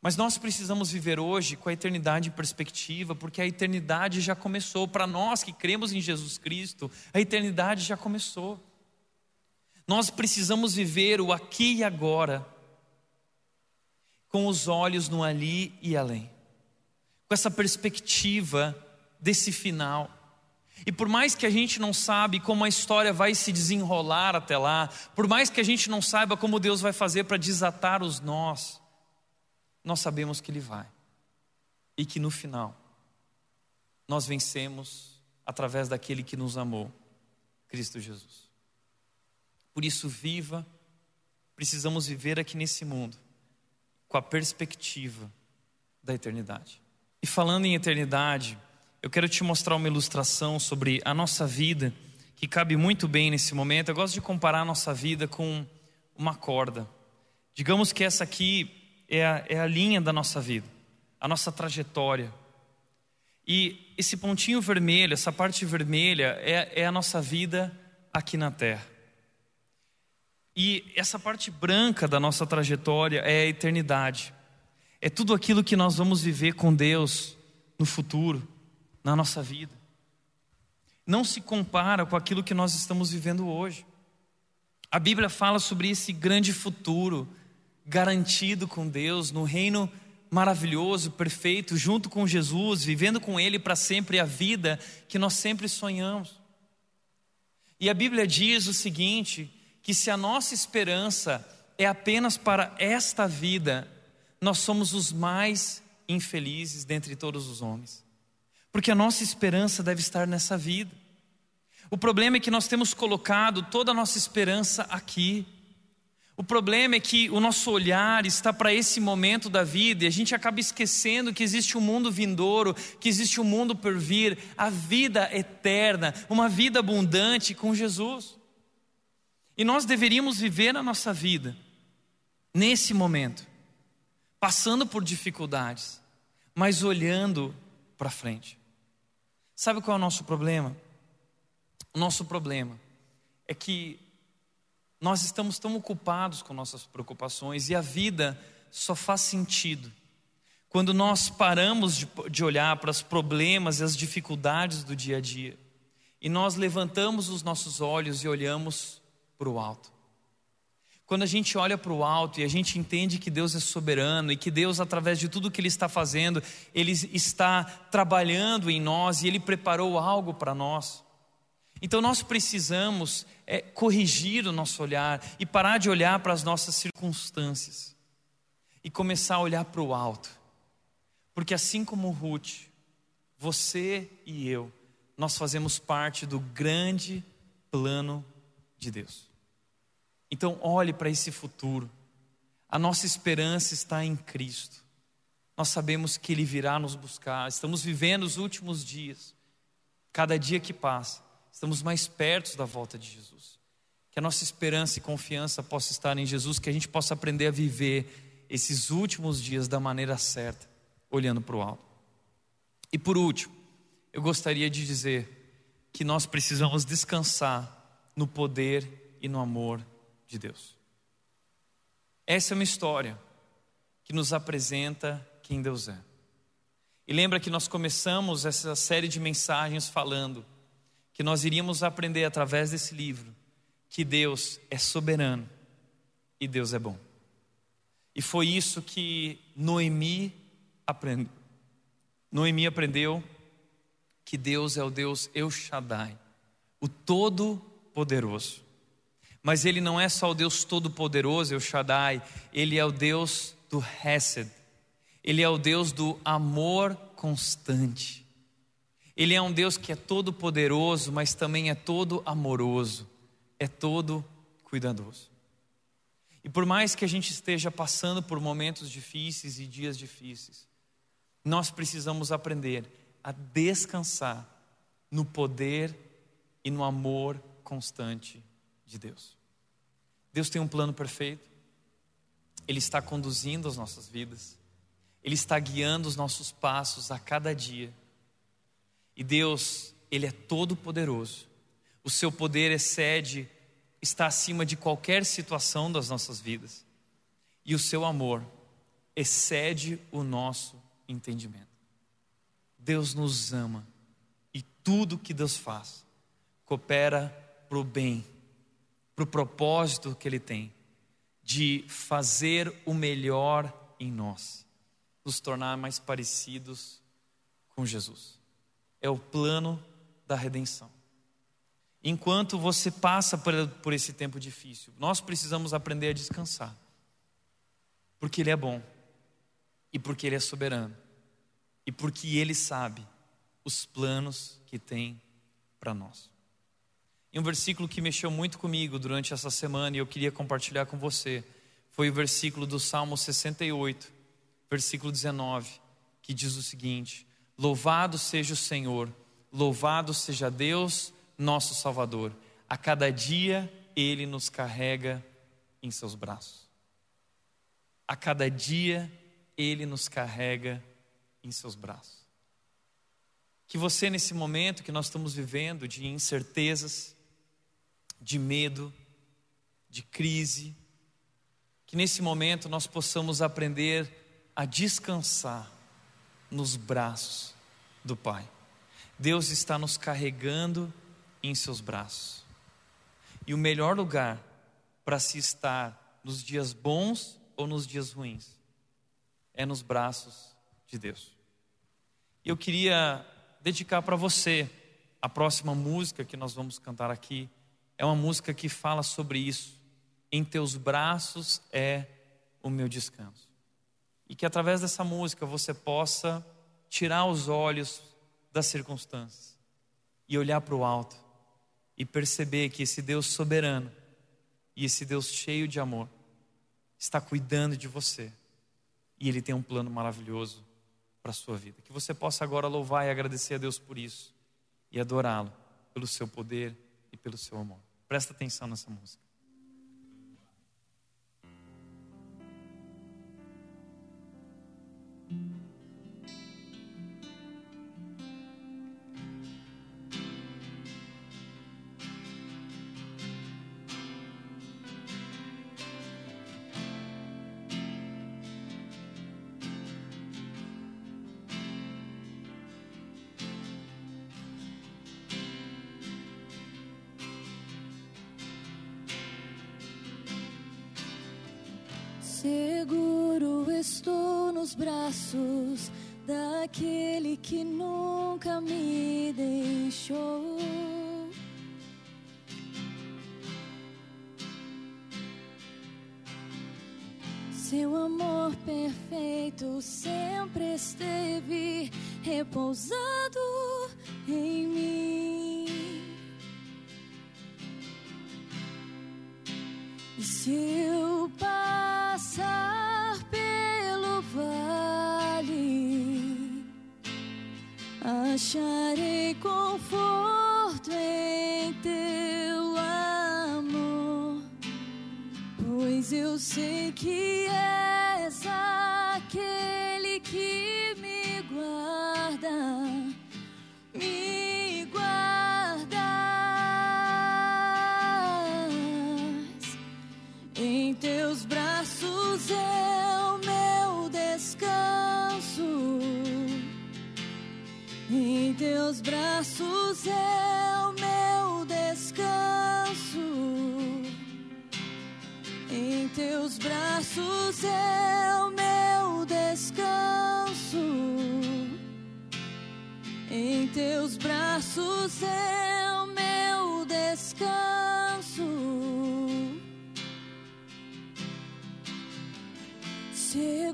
Mas nós precisamos viver hoje com a eternidade em perspectiva, porque a eternidade já começou. Para nós que cremos em Jesus Cristo, a eternidade já começou. Nós precisamos viver o aqui e agora com os olhos no ali e além, com essa perspectiva desse final. E por mais que a gente não sabe como a história vai se desenrolar até lá, por mais que a gente não saiba como Deus vai fazer para desatar os nós, nós sabemos que Ele vai. E que no final, nós vencemos através daquele que nos amou, Cristo Jesus. Por isso, viva, precisamos viver aqui nesse mundo com a perspectiva da eternidade. E falando em eternidade, eu quero te mostrar uma ilustração sobre a nossa vida que cabe muito bem nesse momento. Eu gosto de comparar a nossa vida com uma corda. Digamos que essa aqui é a, é a linha da nossa vida, a nossa trajetória. E esse pontinho vermelho, essa parte vermelha, é, é a nossa vida aqui na terra. E essa parte branca da nossa trajetória é a eternidade. É tudo aquilo que nós vamos viver com Deus no futuro, na nossa vida. Não se compara com aquilo que nós estamos vivendo hoje. A Bíblia fala sobre esse grande futuro garantido com Deus, no reino maravilhoso, perfeito, junto com Jesus, vivendo com Ele para sempre a vida que nós sempre sonhamos. E a Bíblia diz o seguinte: que se a nossa esperança é apenas para esta vida, nós somos os mais infelizes dentre todos os homens. Porque a nossa esperança deve estar nessa vida. O problema é que nós temos colocado toda a nossa esperança aqui. O problema é que o nosso olhar está para esse momento da vida e a gente acaba esquecendo que existe um mundo vindouro, que existe um mundo por vir, a vida eterna, uma vida abundante com Jesus. E nós deveríamos viver a nossa vida nesse momento, passando por dificuldades, mas olhando para frente. Sabe qual é o nosso problema? O nosso problema é que nós estamos tão ocupados com nossas preocupações e a vida só faz sentido quando nós paramos de, de olhar para os problemas e as dificuldades do dia a dia e nós levantamos os nossos olhos e olhamos para o alto. Quando a gente olha para o alto e a gente entende que Deus é soberano e que Deus, através de tudo que Ele está fazendo, Ele está trabalhando em nós e Ele preparou algo para nós. Então nós precisamos é, corrigir o nosso olhar e parar de olhar para as nossas circunstâncias e começar a olhar para o alto, Porque assim como Ruth, você e eu, nós fazemos parte do grande plano de Deus. Então, olhe para esse futuro. A nossa esperança está em Cristo. Nós sabemos que Ele virá nos buscar. Estamos vivendo os últimos dias. Cada dia que passa, estamos mais perto da volta de Jesus. Que a nossa esperança e confiança possa estar em Jesus, que a gente possa aprender a viver esses últimos dias da maneira certa, olhando para o alto. E por último, eu gostaria de dizer que nós precisamos descansar no poder e no amor de Deus. Essa é uma história que nos apresenta quem Deus é. E lembra que nós começamos essa série de mensagens falando que nós iríamos aprender através desse livro que Deus é soberano e Deus é bom. E foi isso que Noemi aprendeu. Noemi aprendeu que Deus é o Deus El Shaddai, o Todo-Poderoso. Mas Ele não é só o Deus Todo-Poderoso, El Shaddai, Ele é o Deus do Hesed, Ele é o Deus do amor constante. Ele é um Deus que é todo-poderoso, mas também é todo amoroso, é todo cuidadoso. E por mais que a gente esteja passando por momentos difíceis e dias difíceis, nós precisamos aprender a descansar no poder e no amor constante de Deus. Deus tem um plano perfeito, Ele está conduzindo as nossas vidas, Ele está guiando os nossos passos a cada dia. E Deus, Ele é todo-poderoso, o seu poder excede, está acima de qualquer situação das nossas vidas, e o seu amor excede o nosso entendimento. Deus nos ama e tudo que Deus faz coopera para o bem, para o propósito que Ele tem de fazer o melhor em nós, nos tornar mais parecidos com Jesus. É o plano da redenção. Enquanto você passa por, por esse tempo difícil, nós precisamos aprender a descansar, porque Ele é bom e porque Ele é soberano e porque Ele sabe os planos que tem para nós. E um versículo que mexeu muito comigo durante essa semana e eu queria compartilhar com você foi o versículo do Salmo 68, versículo 19, que diz o seguinte: Louvado seja o Senhor, louvado seja Deus, nosso Salvador. A cada dia Ele nos carrega em seus braços. A cada dia ele nos carrega em seus braços. Que você, nesse momento que nós estamos vivendo de incertezas, de medo, de crise, que nesse momento nós possamos aprender a descansar nos braços do Pai. Deus está nos carregando em seus braços. E o melhor lugar para se estar nos dias bons ou nos dias ruins é nos braços de Deus. Eu queria dedicar para você a próxima música que nós vamos cantar aqui. É uma música que fala sobre isso. Em teus braços é o meu descanso. E que através dessa música você possa tirar os olhos das circunstâncias e olhar para o alto e perceber que esse Deus soberano e esse Deus cheio de amor está cuidando de você e Ele tem um plano maravilhoso para a sua vida. Que você possa agora louvar e agradecer a Deus por isso e adorá-lo pelo seu poder pelo seu amor. Presta atenção nessa música. Seguro nos braços daquele que nunca me deixou. Seu amor perfeito sempre esteve repousado em mim. E se eu acharei conforto em teu amor, pois eu sei que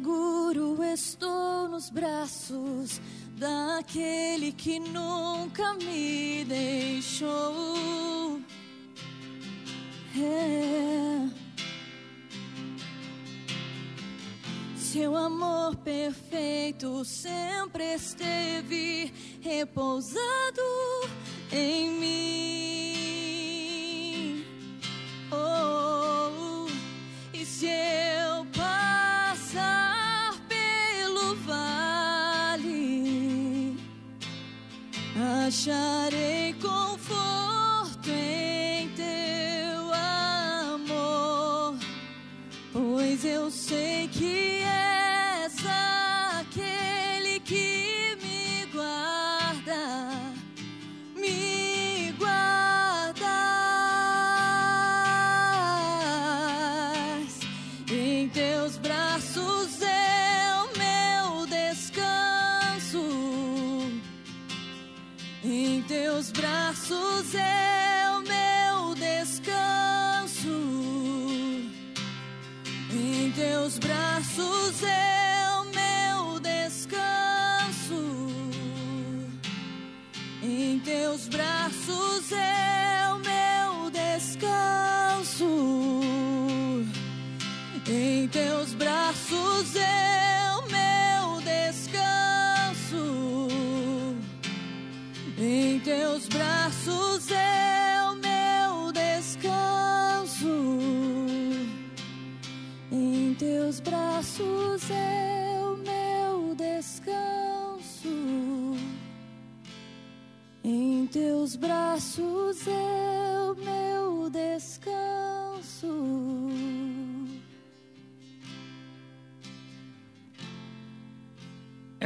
Seguro estou nos braços daquele que nunca me deixou. É. Seu amor perfeito sempre esteve repousado em mim. Oh, e se Hasharei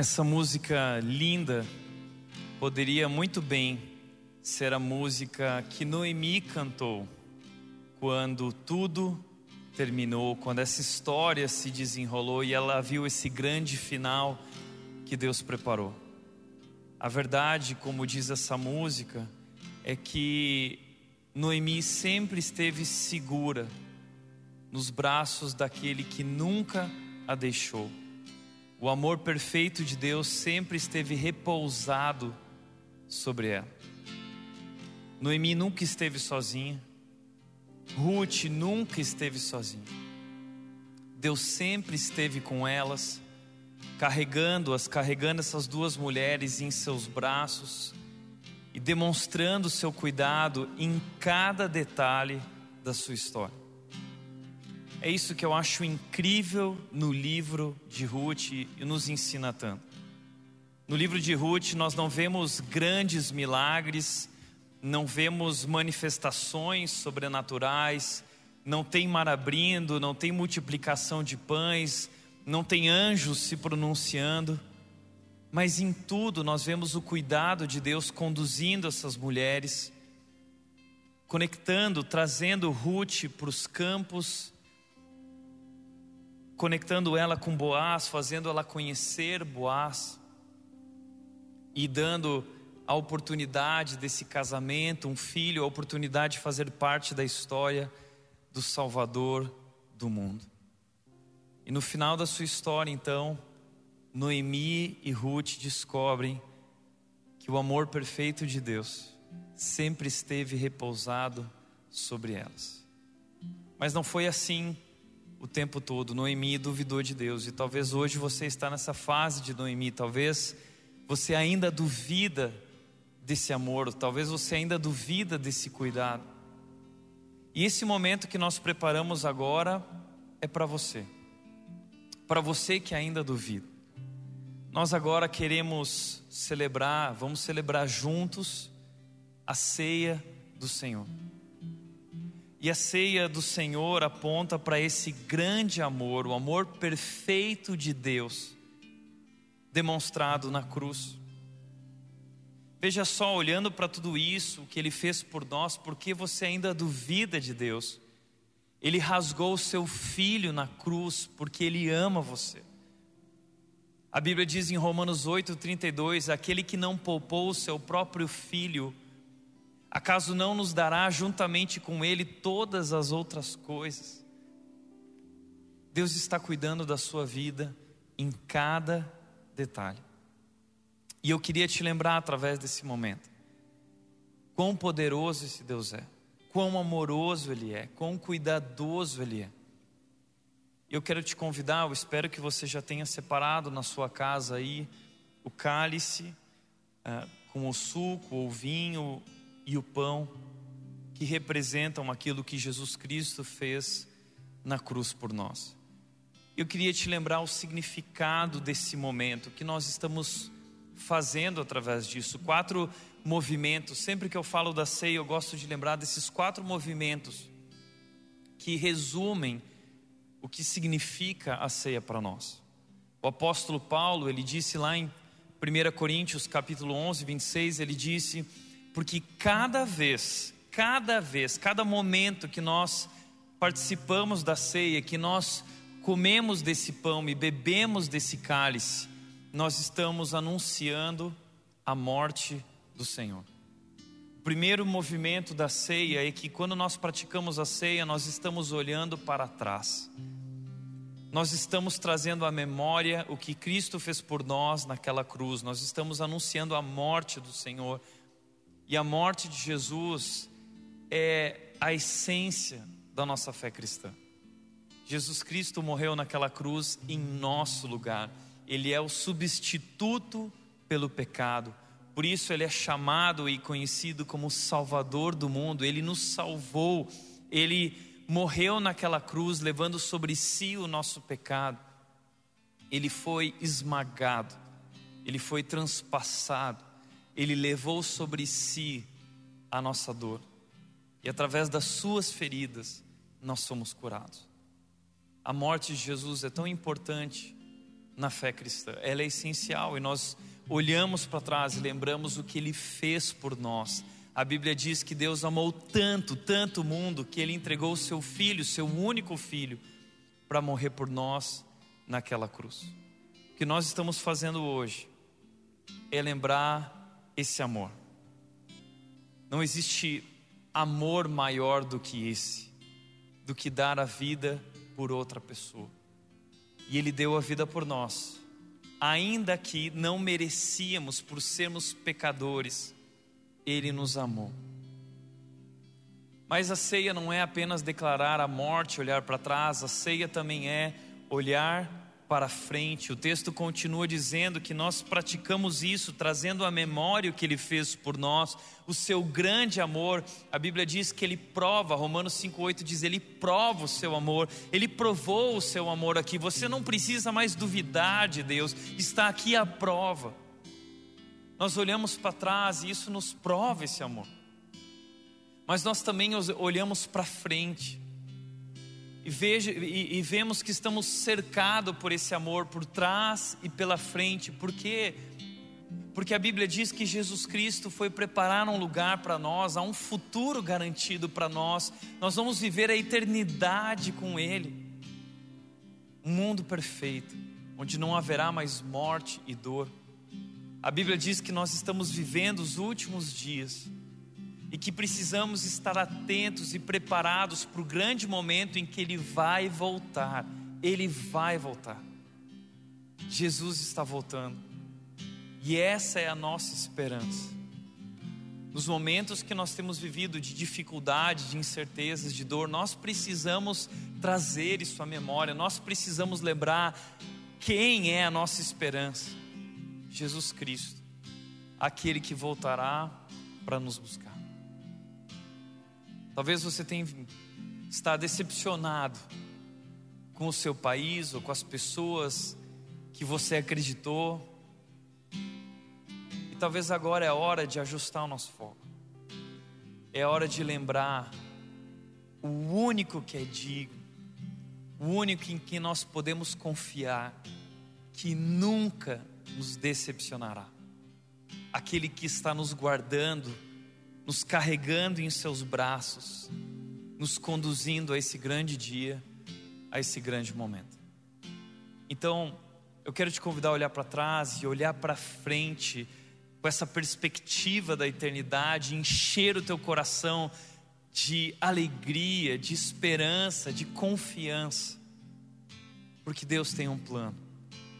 Essa música linda poderia muito bem ser a música que Noemi cantou quando tudo terminou, quando essa história se desenrolou e ela viu esse grande final que Deus preparou. A verdade, como diz essa música, é que Noemi sempre esteve segura nos braços daquele que nunca a deixou. O amor perfeito de Deus sempre esteve repousado sobre ela. Noemi nunca esteve sozinha. Ruth nunca esteve sozinha. Deus sempre esteve com elas, carregando-as, carregando essas duas mulheres em seus braços e demonstrando seu cuidado em cada detalhe da sua história. É isso que eu acho incrível no livro de Ruth e nos ensina tanto. No livro de Ruth, nós não vemos grandes milagres, não vemos manifestações sobrenaturais, não tem mar abrindo, não tem multiplicação de pães, não tem anjos se pronunciando, mas em tudo nós vemos o cuidado de Deus conduzindo essas mulheres, conectando, trazendo Ruth para os campos, conectando ela com Boaz, fazendo ela conhecer Boaz e dando a oportunidade desse casamento, um filho, a oportunidade de fazer parte da história do Salvador do mundo. E no final da sua história, então, Noemi e Ruth descobrem que o amor perfeito de Deus sempre esteve repousado sobre elas. Mas não foi assim o tempo todo. Noemi duvidou de Deus e talvez hoje você está nessa fase de Noemi, talvez você ainda duvida desse amor, talvez você ainda duvida desse cuidado. E esse momento que nós preparamos agora é para você. Para você que ainda duvida. Nós agora queremos celebrar, vamos celebrar juntos a ceia do Senhor. E a ceia do Senhor aponta para esse grande amor, o amor perfeito de Deus, demonstrado na cruz. Veja só, olhando para tudo isso, o que Ele fez por nós, porque você ainda duvida de Deus? Ele rasgou o seu filho na cruz, porque Ele ama você. A Bíblia diz em Romanos 8,32: aquele que não poupou o seu próprio filho, acaso não nos dará juntamente com ele todas as outras coisas? Deus está cuidando da sua vida em cada detalhe. E eu queria te lembrar através desse momento, quão poderoso esse Deus é, quão amoroso Ele é, quão cuidadoso Ele é. Eu quero te convidar, eu espero que você já tenha separado na sua casa aí o cálice uh, com o suco, o vinho e o pão, que representam aquilo que Jesus Cristo fez na cruz por nós. Eu queria te lembrar o significado desse momento que nós estamos fazendo através disso. Quatro movimentos. Sempre que eu falo da ceia, eu gosto de lembrar desses quatro movimentos que resumem o que significa a ceia para nós. O apóstolo Paulo, ele disse lá em 1 Coríntios, capítulo 11, 26, ele disse: "Porque cada vez, cada vez, cada momento que nós participamos da ceia, que nós comemos desse pão e bebemos desse cálice, nós estamos anunciando a morte do Senhor. O primeiro movimento da ceia é que quando nós praticamos a ceia, nós estamos olhando para trás nós estamos trazendo à memória o que Cristo fez por nós naquela cruz, nós estamos anunciando a morte do Senhor. E a morte de Jesus é a essência da nossa fé cristã. Jesus Cristo morreu naquela cruz em nosso lugar, Ele é o substituto pelo pecado. Por isso ele é chamado e conhecido como Salvador do mundo. Ele nos salvou. Ele morreu naquela cruz, levando sobre si o nosso pecado, ele foi esmagado, ele foi transpassado, ele levou sobre si a nossa dor, e através das suas feridas nós somos curados. A morte de Jesus é tão importante na fé cristã, ela é essencial e nós olhamos para trás e lembramos o que ele fez por nós a Bíblia diz que Deus amou tanto, tanto o mundo, que Ele entregou o seu filho, seu único filho, para morrer por nós naquela cruz. O que nós estamos fazendo hoje é lembrar esse amor. Não existe amor maior do que esse, do que dar a vida por outra pessoa. E Ele deu a vida por nós, ainda que não merecíamos por sermos pecadores ele nos amou. Mas a ceia não é apenas declarar a morte, olhar para trás, a ceia também é olhar para frente. O texto continua dizendo que nós praticamos isso, trazendo à memória o que ele fez por nós, o seu grande amor. A Bíblia diz que ele prova, Romanos 5,8 diz: ele prova o seu amor, ele provou o seu amor aqui. Você não precisa mais duvidar de Deus, está aqui a prova. Nós olhamos para trás e isso nos prova esse amor. Mas nós também olhamos para frente e, veja, e, e, vemos que estamos cercados por esse amor por trás e pela frente. Por quê? Porque a Bíblia diz que Jesus Cristo foi preparar um lugar para nós, há um futuro garantido para nós. Nós vamos viver a eternidade com Ele. Um mundo perfeito, onde não haverá mais morte e dor. A Bíblia diz que nós estamos vivendo os últimos dias e que precisamos estar atentos e preparados para o grande momento em que Ele vai voltar. Ele vai voltar. Jesus está voltando. E essa é a nossa esperança. Nos momentos que nós temos vivido de dificuldade, de incertezas, de dor, nós precisamos trazer isso à memória, nós precisamos lembrar quem é a nossa esperança: Jesus Cristo, aquele que voltará para nos buscar. Talvez você tenha está decepcionado com o seu país ou com as pessoas que você acreditou. E talvez agora é a hora de ajustar o nosso foco. É hora de lembrar o único que é digno, o único em que nós podemos confiar, que nunca nos decepcionará. Aquele que está nos guardando, nos carregando em seus braços, nos conduzindo a esse grande dia, a esse grande momento. Então, eu quero te convidar a olhar para trás e olhar para frente com essa perspectiva da eternidade, encher o teu coração de alegria, de esperança, de confiança, porque Deus tem um plano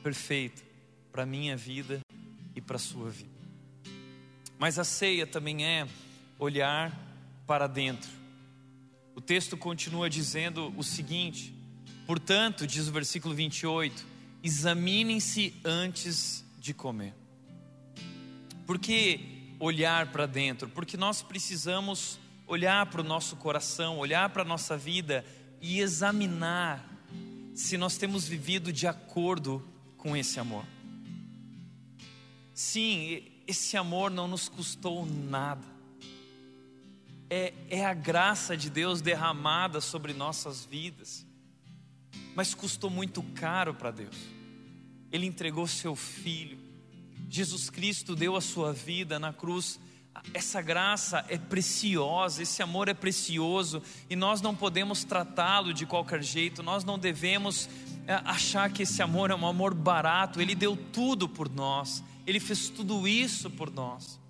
perfeito para minha vida e para sua vida. Mas a ceia também é olhar para dentro o texto continua dizendo o seguinte: portanto, diz o versículo 28, examinem-se antes de comer. Por que olhar para dentro? Porque nós precisamos olhar para o nosso coração, olhar para a nossa vida e examinar se nós temos vivido de acordo com esse amor. Sim, esse amor não nos custou nada é, é a graça de Deus derramada sobre nossas vidas, mas custou muito caro para Deus. Ele entregou seu filho, Jesus Cristo deu a sua vida na cruz. Essa graça é preciosa, esse amor é precioso e nós não podemos tratá-lo de qualquer jeito, nós não devemos é, achar que esse amor é um amor barato, ele deu tudo por nós, ele fez tudo isso por nós.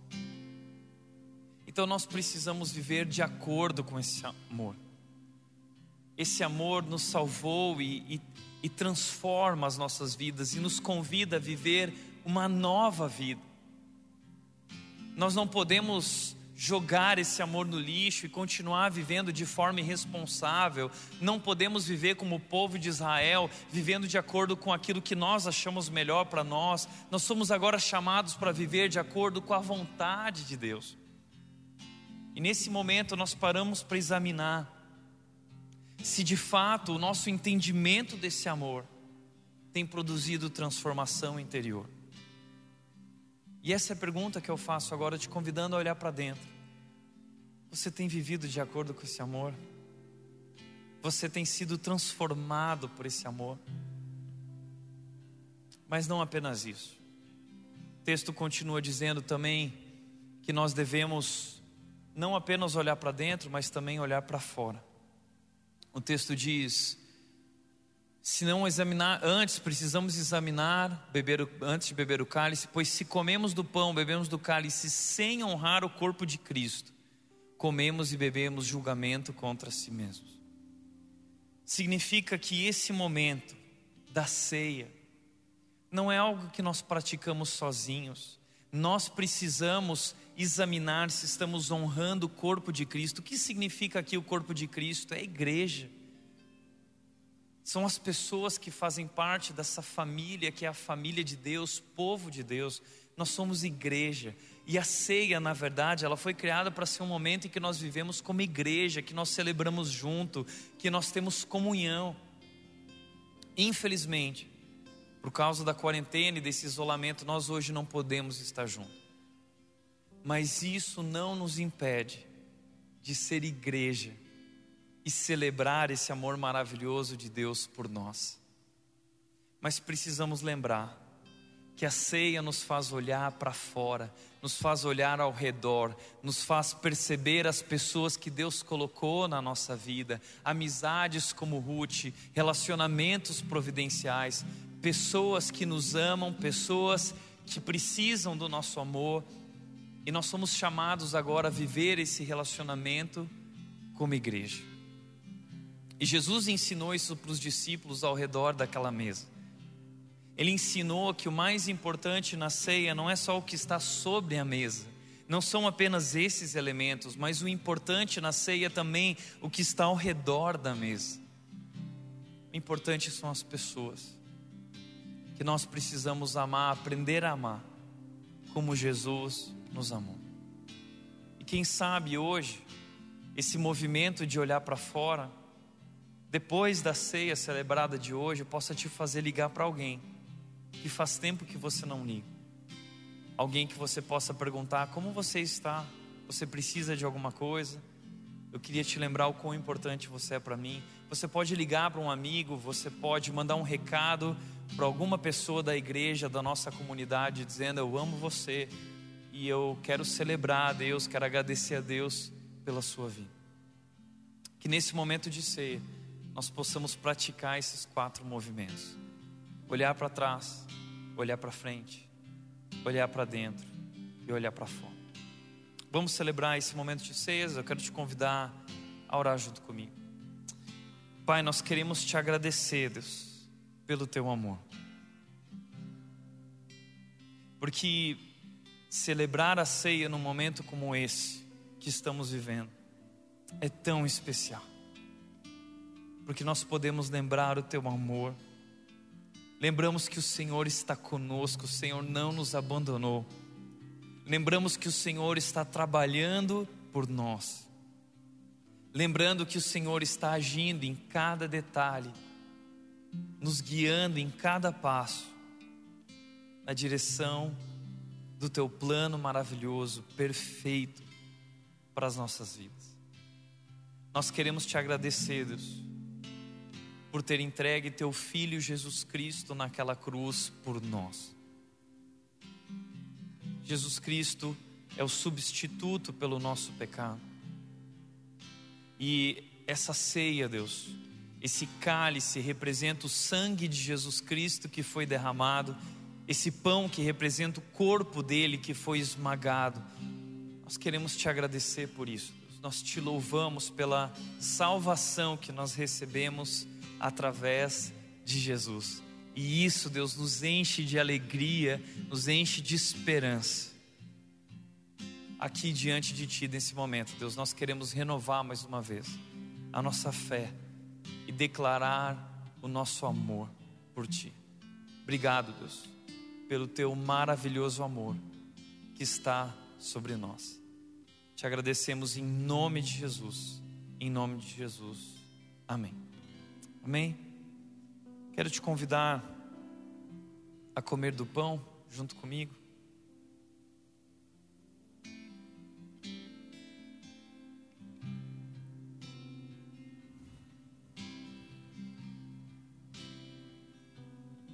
Então nós precisamos viver de acordo com esse amor. Esse amor nos salvou e, e, e transforma as nossas vidas e nos convida a viver uma nova vida. Nós não podemos jogar esse amor no lixo e continuar vivendo de forma irresponsável. Não podemos viver como o povo de Israel, vivendo de acordo com aquilo que nós achamos melhor para nós. Nós somos agora chamados para viver de acordo com a vontade de Deus. E nesse momento nós paramos para examinar se de fato o nosso entendimento desse amor tem produzido transformação interior. E essa é a pergunta que eu faço agora, te convidando a olhar para dentro. Você tem vivido de acordo com esse amor? Você tem sido transformado por esse amor? Mas não apenas isso. O texto continua dizendo também que nós devemos não apenas olhar para dentro, mas também olhar para fora. O texto diz: se não examinar antes, precisamos examinar beber, antes de beber o cálice, pois se comemos do pão, bebemos do cálice sem honrar o corpo de Cristo, comemos e bebemos julgamento contra si mesmos. Significa que esse momento da ceia não é algo que nós praticamos sozinhos. Nós precisamos examinar se estamos honrando o corpo de Cristo. O que significa aqui o corpo de Cristo? É a igreja. São as pessoas que fazem parte dessa família, que é a família de Deus, povo de Deus. Nós somos igreja. E a ceia, na verdade, ela foi criada para ser um momento em que nós vivemos como igreja, que nós celebramos junto, que nós temos comunhão. Infelizmente, por causa da quarentena e desse isolamento, nós hoje não podemos estar juntos mas isso não nos impede de ser igreja e celebrar esse amor maravilhoso de Deus por nós. Mas precisamos lembrar que a ceia nos faz olhar para fora, nos faz olhar ao redor, nos faz perceber as pessoas que Deus colocou na nossa vida, amizades como Ruth, relacionamentos providenciais, pessoas que nos amam, pessoas que precisam do nosso amor e nós somos chamados agora a viver esse relacionamento como igreja. E Jesus ensinou isso para os discípulos ao redor daquela mesa. Ele ensinou que o mais importante na ceia não é só o que está sobre a mesa, não são apenas esses elementos, mas o importante na ceia também o que está ao redor da mesa. O importante são as pessoas que nós precisamos amar, aprender a amar, como Jesus nos amou. E quem sabe hoje, esse movimento de olhar para fora, depois da ceia celebrada de hoje, possa te fazer ligar para alguém que faz tempo que você não liga. Alguém que você possa perguntar: como você está? Você precisa de alguma coisa? Eu queria te lembrar o quão importante você é para mim. Você pode ligar para um amigo, você pode mandar um recado para alguma pessoa da igreja, da nossa comunidade, dizendo: Eu amo você e eu quero celebrar a Deus, quero agradecer a Deus pela sua vida. Que nesse momento de ceia, nós possamos praticar esses quatro movimentos: olhar para trás, olhar para frente, olhar para dentro e olhar para fora. Vamos celebrar esse momento de ceia. Eu quero te convidar a orar junto comigo. Pai, nós queremos te agradecer, Deus, pelo teu amor. Porque celebrar a ceia num momento como esse que estamos vivendo é tão especial. Porque nós podemos lembrar o teu amor. Lembramos que o Senhor está conosco, o Senhor não nos abandonou. Lembramos que o Senhor está trabalhando por nós. Lembrando que o Senhor está agindo em cada detalhe, nos guiando em cada passo, na direção do teu plano maravilhoso, perfeito para as nossas vidas. Nós queremos te agradecer, Deus, por ter entregue teu filho Jesus Cristo naquela cruz por nós. Jesus Cristo é o substituto pelo nosso pecado. E essa ceia, Deus, esse cálice representa o sangue de Jesus Cristo que foi derramado, esse pão que representa o corpo dele que foi esmagado. Nós queremos te agradecer por isso. Nós te louvamos pela salvação que nós recebemos através de Jesus. E isso, Deus, nos enche de alegria, nos enche de esperança. Aqui diante de Ti, nesse momento, Deus, nós queremos renovar mais uma vez a nossa fé e declarar o nosso amor por Ti. Obrigado, Deus, pelo Teu maravilhoso amor que está sobre nós. Te agradecemos em nome de Jesus. Em nome de Jesus. Amém. Amém. Quero te convidar a comer do pão junto comigo.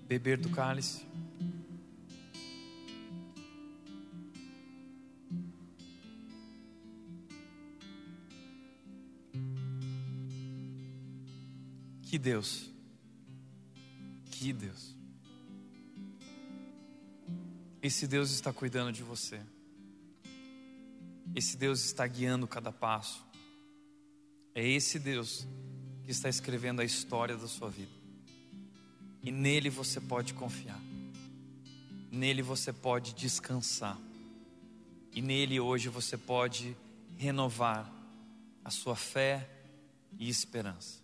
Beber do cálice. Que Deus que Deus. Esse Deus está cuidando de você. Esse Deus está guiando cada passo. É esse Deus que está escrevendo a história da sua vida. E nele você pode confiar. Nele você pode descansar. E nele hoje você pode renovar a sua fé e esperança.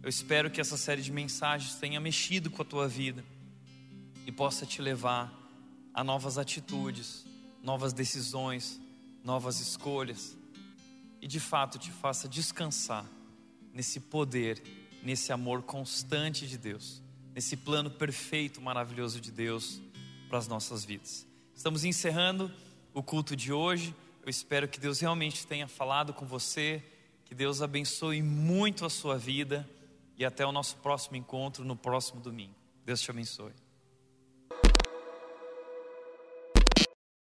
Eu espero que essa série de mensagens tenha mexido com a tua vida e possa te levar a novas atitudes, novas decisões, novas escolhas e de fato te faça descansar nesse poder, nesse amor constante de Deus, nesse plano perfeito, maravilhoso de Deus para as nossas vidas. Estamos encerrando o culto de hoje. Eu espero que Deus realmente tenha falado com você, que Deus abençoe muito a sua vida e até o nosso próximo encontro no próximo domingo. Deus te abençoe.